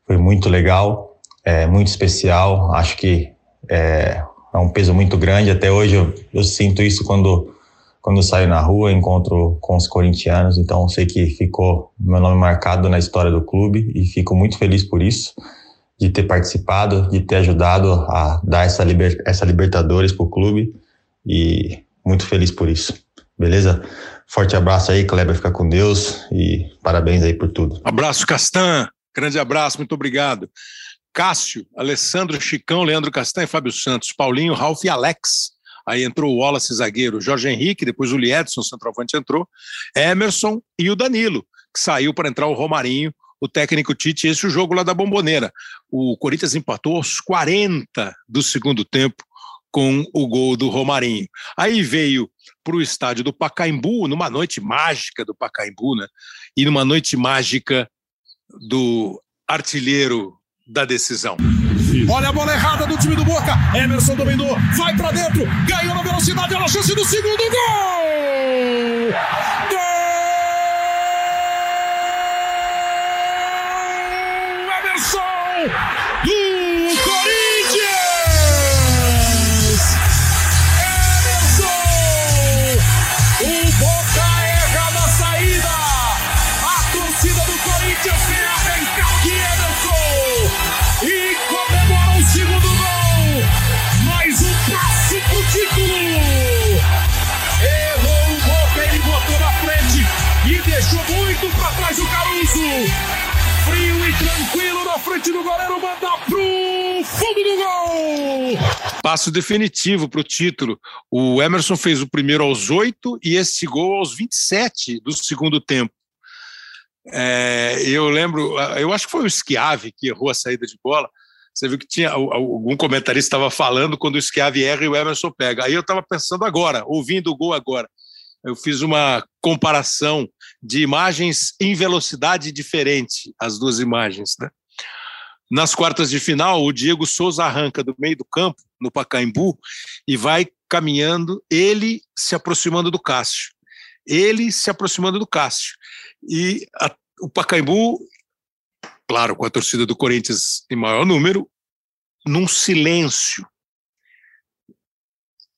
foi muito legal, é, muito especial. Acho que é, é um peso muito grande. Até hoje eu, eu sinto isso quando quando eu saio na rua, encontro com os corintianos, então sei que ficou meu nome marcado na história do clube e fico muito feliz por isso, de ter participado, de ter ajudado a dar essa, liber, essa Libertadores para o clube e muito feliz por isso. Beleza? Forte abraço aí, Kleber, fica com Deus e parabéns aí por tudo. Abraço, Castan. Grande abraço, muito obrigado. Cássio, Alessandro Chicão, Leandro Castan e Fábio Santos, Paulinho, Ralf e Alex. Aí entrou o Wallace, zagueiro, Jorge Henrique, depois o Liedson, centroavante, entrou, Emerson e o Danilo, que saiu para entrar o Romarinho, o técnico Tite, esse é o jogo lá da Bomboneira. O Corinthians empatou aos 40 do segundo tempo com o gol do Romarinho. Aí veio para o estádio do Pacaembu, numa noite mágica do Pacaembu, né? E numa noite mágica do artilheiro da decisão. Olha a bola errada do time do Boca. Emerson dominou, vai para dentro, ganhou na velocidade, olha a chance do segundo gol! Muito para trás o Caruso! Frio e tranquilo na frente do goleiro, manda pro fundo do gol! Passo definitivo para o título. O Emerson fez o primeiro aos 8 e esse gol aos 27 do segundo tempo. É, eu lembro, eu acho que foi o Schiave que errou a saída de bola. Você viu que tinha algum comentarista estava falando quando o Schiave erra e o Emerson pega. Aí eu estava pensando agora, ouvindo o gol agora. Eu fiz uma comparação de imagens em velocidade diferente, as duas imagens, né? Nas quartas de final, o Diego Souza arranca do meio do campo, no Pacaembu, e vai caminhando, ele se aproximando do Cássio. Ele se aproximando do Cássio. E a, o Pacaembu, claro, com a torcida do Corinthians em maior número, num silêncio,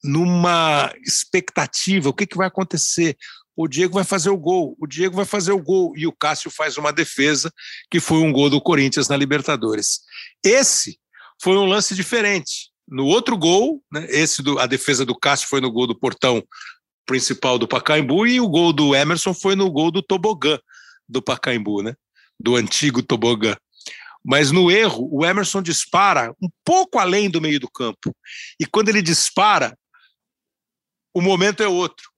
numa expectativa, o que, que vai acontecer? O Diego vai fazer o gol, o Diego vai fazer o gol, e o Cássio faz uma defesa, que foi um gol do Corinthians na Libertadores. Esse foi um lance diferente. No outro gol, né, esse do, a defesa do Cássio foi no gol do portão principal do Pacaembu, e o gol do Emerson foi no gol do tobogã do Pacaembu, né? Do antigo tobogã. Mas no erro, o Emerson dispara um pouco além do meio do campo. E quando ele dispara, o momento é outro,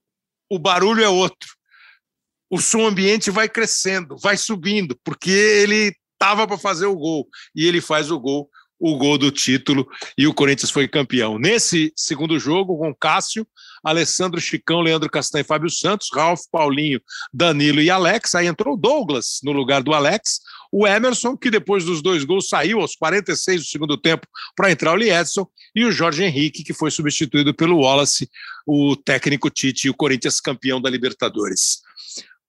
o barulho é outro, o som ambiente vai crescendo, vai subindo, porque ele estava para fazer o gol e ele faz o gol, o gol do título e o Corinthians foi campeão. Nesse segundo jogo, com Cássio, Alessandro Chicão, Leandro Castanho Fábio Santos, Ralf, Paulinho, Danilo e Alex. Aí entrou o Douglas no lugar do Alex. O Emerson, que depois dos dois gols saiu aos 46 do segundo tempo para entrar o Liedson. E o Jorge Henrique, que foi substituído pelo Wallace, o técnico Tite e o Corinthians campeão da Libertadores.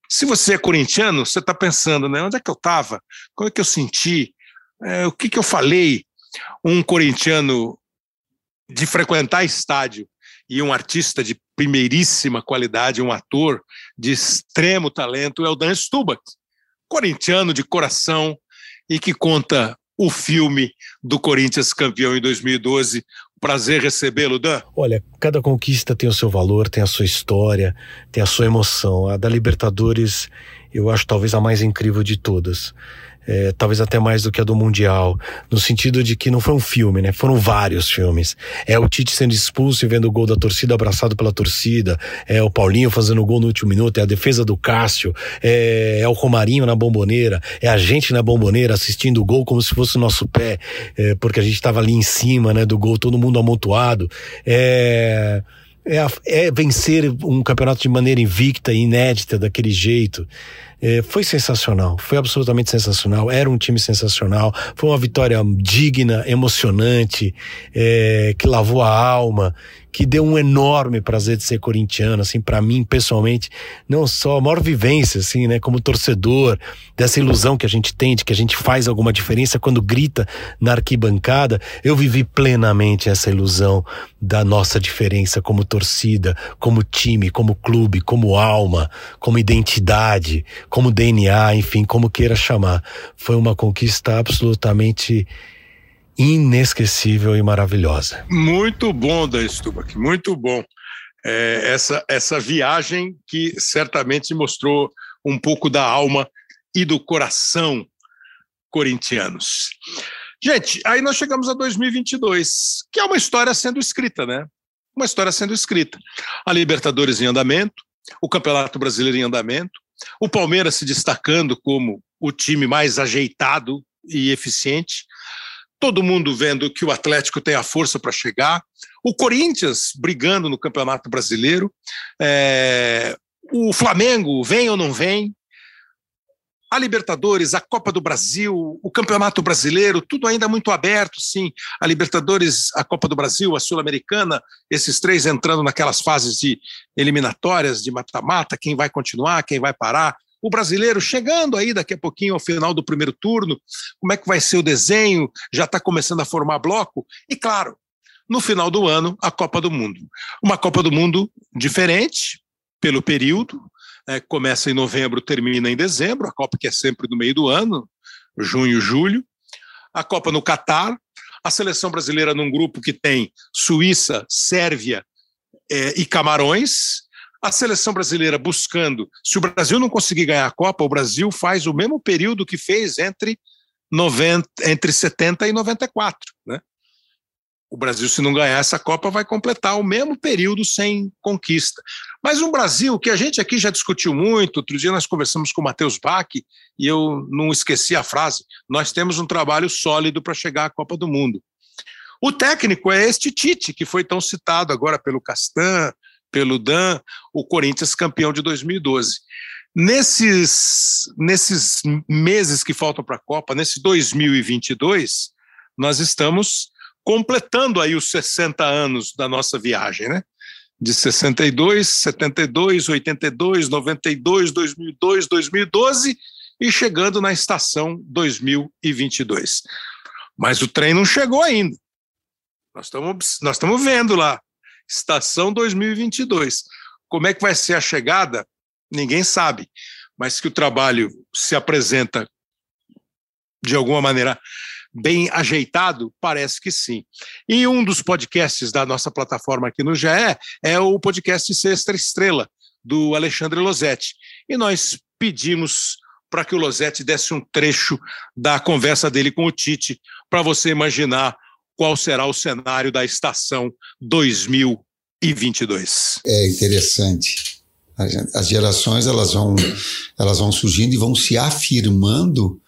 Se você é corintiano, você está pensando, né? Onde é que eu estava? Como é que eu senti? É, o que, que eu falei? Um corintiano de frequentar estádio e um artista de primeiríssima qualidade, um ator de extremo talento, é o Dan Stubach, corintiano de coração e que conta o filme do Corinthians campeão em 2012. Prazer recebê-lo, Dan. Olha, cada conquista tem o seu valor, tem a sua história, tem a sua emoção. A da Libertadores, eu acho talvez a mais incrível de todas é, talvez até mais do que a do Mundial, no sentido de que não foi um filme, né? Foram vários filmes. É o Tite sendo expulso e vendo o gol da torcida abraçado pela torcida, é o Paulinho fazendo o gol no último minuto, é a defesa do Cássio, é, é o Romarinho na bomboneira, é a gente na bomboneira assistindo o gol como se fosse o nosso pé, é, porque a gente estava ali em cima, né, do gol, todo mundo amontoado. É é, é, vencer um campeonato de maneira invicta e inédita daquele jeito. É, foi sensacional, foi absolutamente sensacional. Era um time sensacional, foi uma vitória digna, emocionante, é, que lavou a alma, que deu um enorme prazer de ser corintiano, assim, para mim pessoalmente, não só a maior vivência, assim, né, como torcedor, dessa ilusão que a gente tem de que a gente faz alguma diferença quando grita na arquibancada, eu vivi plenamente essa ilusão da nossa diferença como torcida, como time, como clube, como alma, como identidade, como DNA, enfim, como queira chamar. Foi uma conquista absolutamente inesquecível e maravilhosa. Muito bom, Dan Stubach, muito bom. É, essa, essa viagem que certamente mostrou um pouco da alma e do coração corintianos. Gente, aí nós chegamos a 2022, que é uma história sendo escrita, né? Uma história sendo escrita. A Libertadores em andamento, o Campeonato Brasileiro em andamento, o Palmeiras se destacando como o time mais ajeitado e eficiente, todo mundo vendo que o Atlético tem a força para chegar, o Corinthians brigando no Campeonato Brasileiro, é, o Flamengo vem ou não vem, a Libertadores, a Copa do Brasil, o Campeonato Brasileiro, tudo ainda muito aberto, sim. A Libertadores, a Copa do Brasil, a Sul-Americana, esses três entrando naquelas fases de eliminatórias, de mata-mata, quem vai continuar, quem vai parar o brasileiro chegando aí daqui a pouquinho ao final do primeiro turno, como é que vai ser o desenho, já está começando a formar bloco, e claro, no final do ano, a Copa do Mundo. Uma Copa do Mundo diferente, pelo período, né, começa em novembro, termina em dezembro, a Copa que é sempre no meio do ano, junho, julho, a Copa no Catar, a seleção brasileira num grupo que tem Suíça, Sérvia é, e Camarões, a seleção brasileira buscando. Se o Brasil não conseguir ganhar a Copa, o Brasil faz o mesmo período que fez entre, 90, entre 70 e 94. Né? O Brasil, se não ganhar essa Copa, vai completar o mesmo período sem conquista. Mas um Brasil que a gente aqui já discutiu muito, outro dia nós conversamos com o Matheus Bach e eu não esqueci a frase: nós temos um trabalho sólido para chegar à Copa do Mundo. O técnico é este Tite, que foi tão citado agora pelo Castan, pelo Dan, o Corinthians campeão de 2012. Nesses, nesses meses que faltam para a Copa, nesse 2022, nós estamos completando aí os 60 anos da nossa viagem, né? De 62, 72, 82, 92, 2002, 2012 e chegando na estação 2022. Mas o trem não chegou ainda. Nós estamos nós estamos vendo lá estação 2022. Como é que vai ser a chegada? Ninguém sabe, mas que o trabalho se apresenta de alguma maneira bem ajeitado, parece que sim. E um dos podcasts da nossa plataforma aqui no GE é o podcast Sexta Estrela, do Alexandre Losetti. E nós pedimos para que o Losetti desse um trecho da conversa dele com o Tite, para você imaginar qual será o cenário da estação 2022. É interessante. As gerações elas vão, elas vão surgindo e vão se afirmando,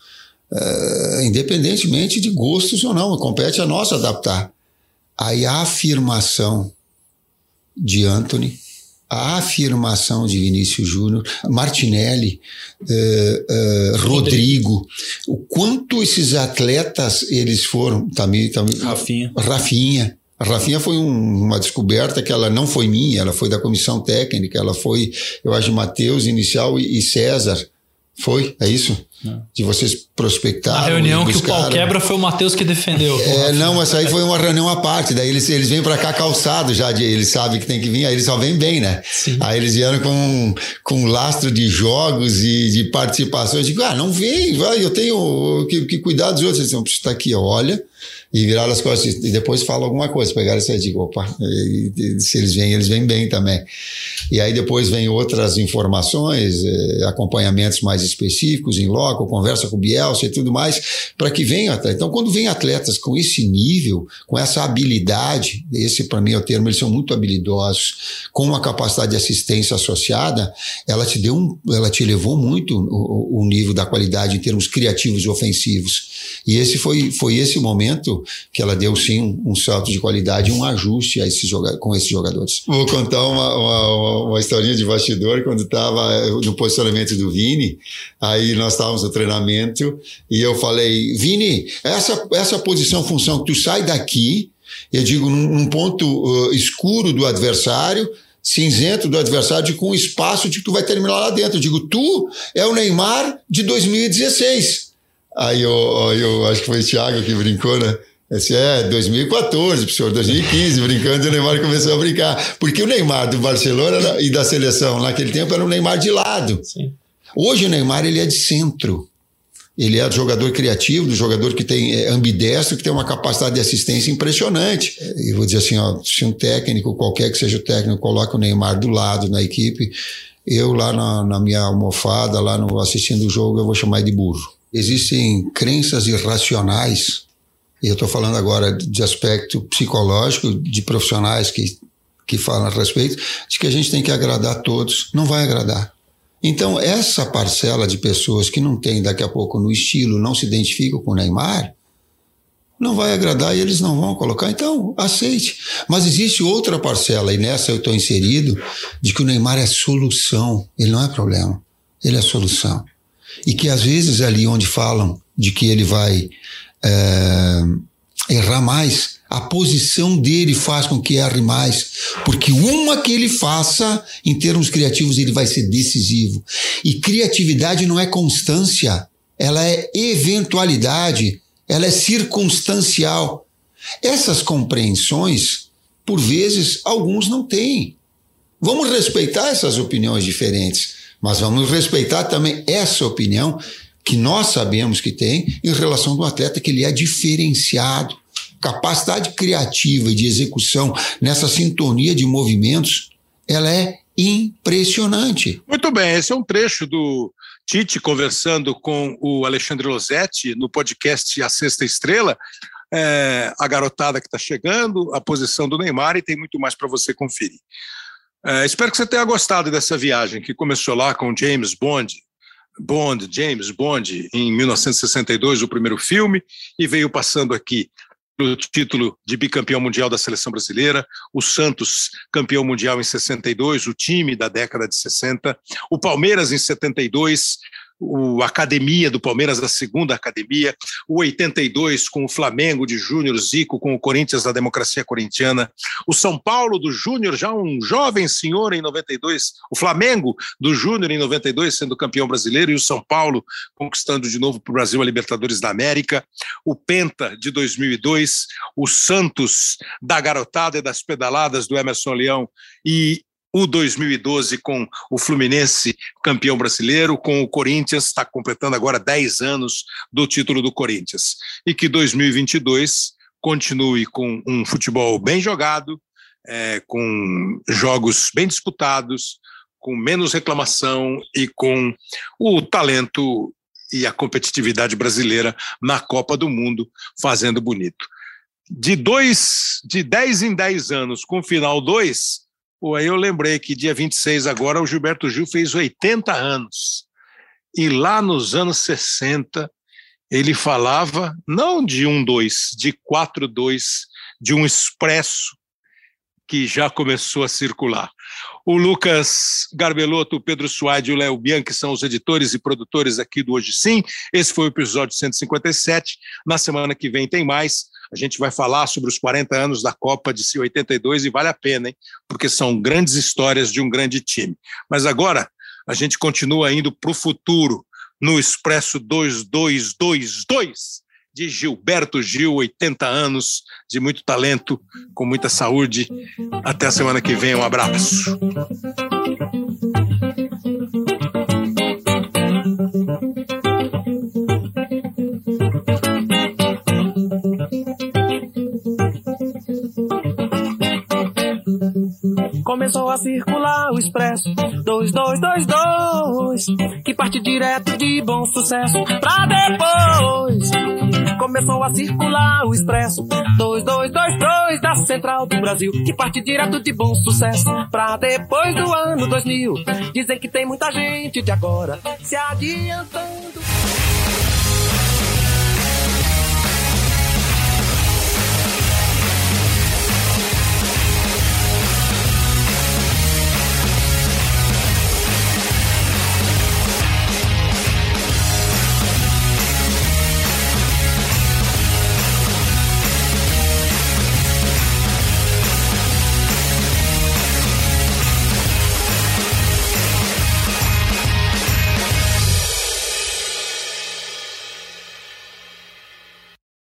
uh, independentemente de gostos ou não. Compete a nós adaptar. Aí a afirmação de Anthony, a afirmação de Vinícius Júnior, Martinelli, eh, eh, Rodrigo, o quanto esses atletas eles foram, também, também Rafinha. Rafinha, A Rafinha foi um, uma descoberta que ela não foi minha, ela foi da comissão técnica, ela foi, eu acho, Matheus inicial e, e César. Foi, é isso? De vocês prospectaram. A reunião que o pau quebra foi o Matheus que defendeu. É, não, mas aí foi uma reunião à parte. Daí eles, eles vêm para cá calçados já, de, eles sabem que tem que vir, aí eles só vêm bem, né? Sim. Aí eles vieram com, com lastro de jogos e de participações. Eu digo, ah, não vem, vai, eu tenho que, que cuidar dos outros. Eles dizem, está aqui, olha, e viraram as costas e depois fala alguma coisa. Pegaram isso aí e digo, opa, e, e, se eles vêm, eles vêm bem também. E aí depois vem outras informações, eh, acompanhamentos mais específicos em loco, conversa com o Bielsa e tudo mais, para que venham atletas. Então, quando vem atletas com esse nível, com essa habilidade, esse para mim é o termo, eles são muito habilidosos, com uma capacidade de assistência associada, ela te deu um, ela te elevou muito o, o nível da qualidade em termos criativos e ofensivos. E esse foi, foi esse momento que ela deu sim um, salto de qualidade, um ajuste a esses com esses jogadores. Vou contar uma, uma, uma historinha de bastidor quando estava no posicionamento do Vini. Aí nós estávamos no treinamento e eu falei, Vini, essa, essa posição, função, tu sai daqui, eu digo, num, num ponto uh, escuro do adversário, cinzento do adversário, com espaço de que tu vai terminar lá dentro. Eu digo, tu é o Neymar de 2016. Aí eu, eu acho que foi o Thiago que brincou, né? Esse é 2014, professor, 2015, brincando, e o Neymar começou a brincar. Porque o Neymar do Barcelona e da seleção naquele tempo era um Neymar de lado. Sim. Hoje o Neymar ele é de centro. Ele é jogador criativo, do jogador que tem é, ambidestro, que tem uma capacidade de assistência impressionante. E vou dizer assim, ó, se um técnico, qualquer que seja o técnico, coloca o Neymar do lado na equipe, eu lá na, na minha almofada, lá no, assistindo o jogo, eu vou chamar de burro. Existem crenças irracionais, e eu estou falando agora de aspecto psicológico, de profissionais que, que falam a respeito, de que a gente tem que agradar todos. Não vai agradar. Então, essa parcela de pessoas que não tem daqui a pouco no estilo, não se identificam com o Neymar, não vai agradar e eles não vão colocar. Então, aceite. Mas existe outra parcela, e nessa eu estou inserido, de que o Neymar é solução. Ele não é problema. Ele é solução. E que às vezes ali onde falam de que ele vai é, errar mais, a posição dele faz com que erre mais. Porque uma que ele faça, em termos criativos, ele vai ser decisivo. E criatividade não é constância, ela é eventualidade, ela é circunstancial. Essas compreensões, por vezes, alguns não têm. Vamos respeitar essas opiniões diferentes, mas vamos respeitar também essa opinião que nós sabemos que tem em relação do atleta que ele é diferenciado capacidade criativa e de execução nessa sintonia de movimentos, ela é impressionante. Muito bem, esse é um trecho do Tite conversando com o Alexandre Losetti no podcast A Sexta Estrela. É, a garotada que está chegando, a posição do Neymar e tem muito mais para você conferir. É, espero que você tenha gostado dessa viagem que começou lá com James Bond, Bond, James Bond, em 1962, o primeiro filme, e veio passando aqui o título de bicampeão mundial da seleção brasileira, o Santos campeão mundial em 62, o time da década de 60, o Palmeiras em 72, o Academia do Palmeiras, a segunda academia, o 82 com o Flamengo de Júnior Zico, com o Corinthians da democracia corintiana, o São Paulo do Júnior, já um jovem senhor em 92, o Flamengo do Júnior em 92 sendo campeão brasileiro e o São Paulo conquistando de novo para o Brasil a Libertadores da América, o Penta de 2002, o Santos da garotada e das pedaladas do Emerson Leão e o 2012 com o Fluminense campeão brasileiro, com o Corinthians, está completando agora 10 anos do título do Corinthians. E que 2022 continue com um futebol bem jogado, é, com jogos bem disputados, com menos reclamação e com o talento e a competitividade brasileira na Copa do Mundo fazendo bonito. De dois, de 10 em 10 anos, com final 2, Pô, aí eu lembrei que dia 26 agora o Gilberto Gil fez 80 anos. E lá nos anos 60 ele falava não de um dois, de quatro dois, de um expresso que já começou a circular. O Lucas Garbelotto, o Pedro Suárez e o Léo Bianchi são os editores e produtores aqui do Hoje Sim. Esse foi o episódio 157. Na semana que vem tem mais. A gente vai falar sobre os 40 anos da Copa de 82 e vale a pena, hein? Porque são grandes histórias de um grande time. Mas agora a gente continua indo para o futuro no Expresso 2222 de Gilberto Gil, 80 anos, de muito talento, com muita saúde. Até a semana que vem, um abraço. Começou a circular o expresso. 2222 Que parte direto de bom sucesso. Pra depois Começou a circular o expresso. 2222 Da Central do Brasil Que parte direto de bom sucesso. Pra depois do ano 2000 Dizem que tem muita gente de agora Se adiantando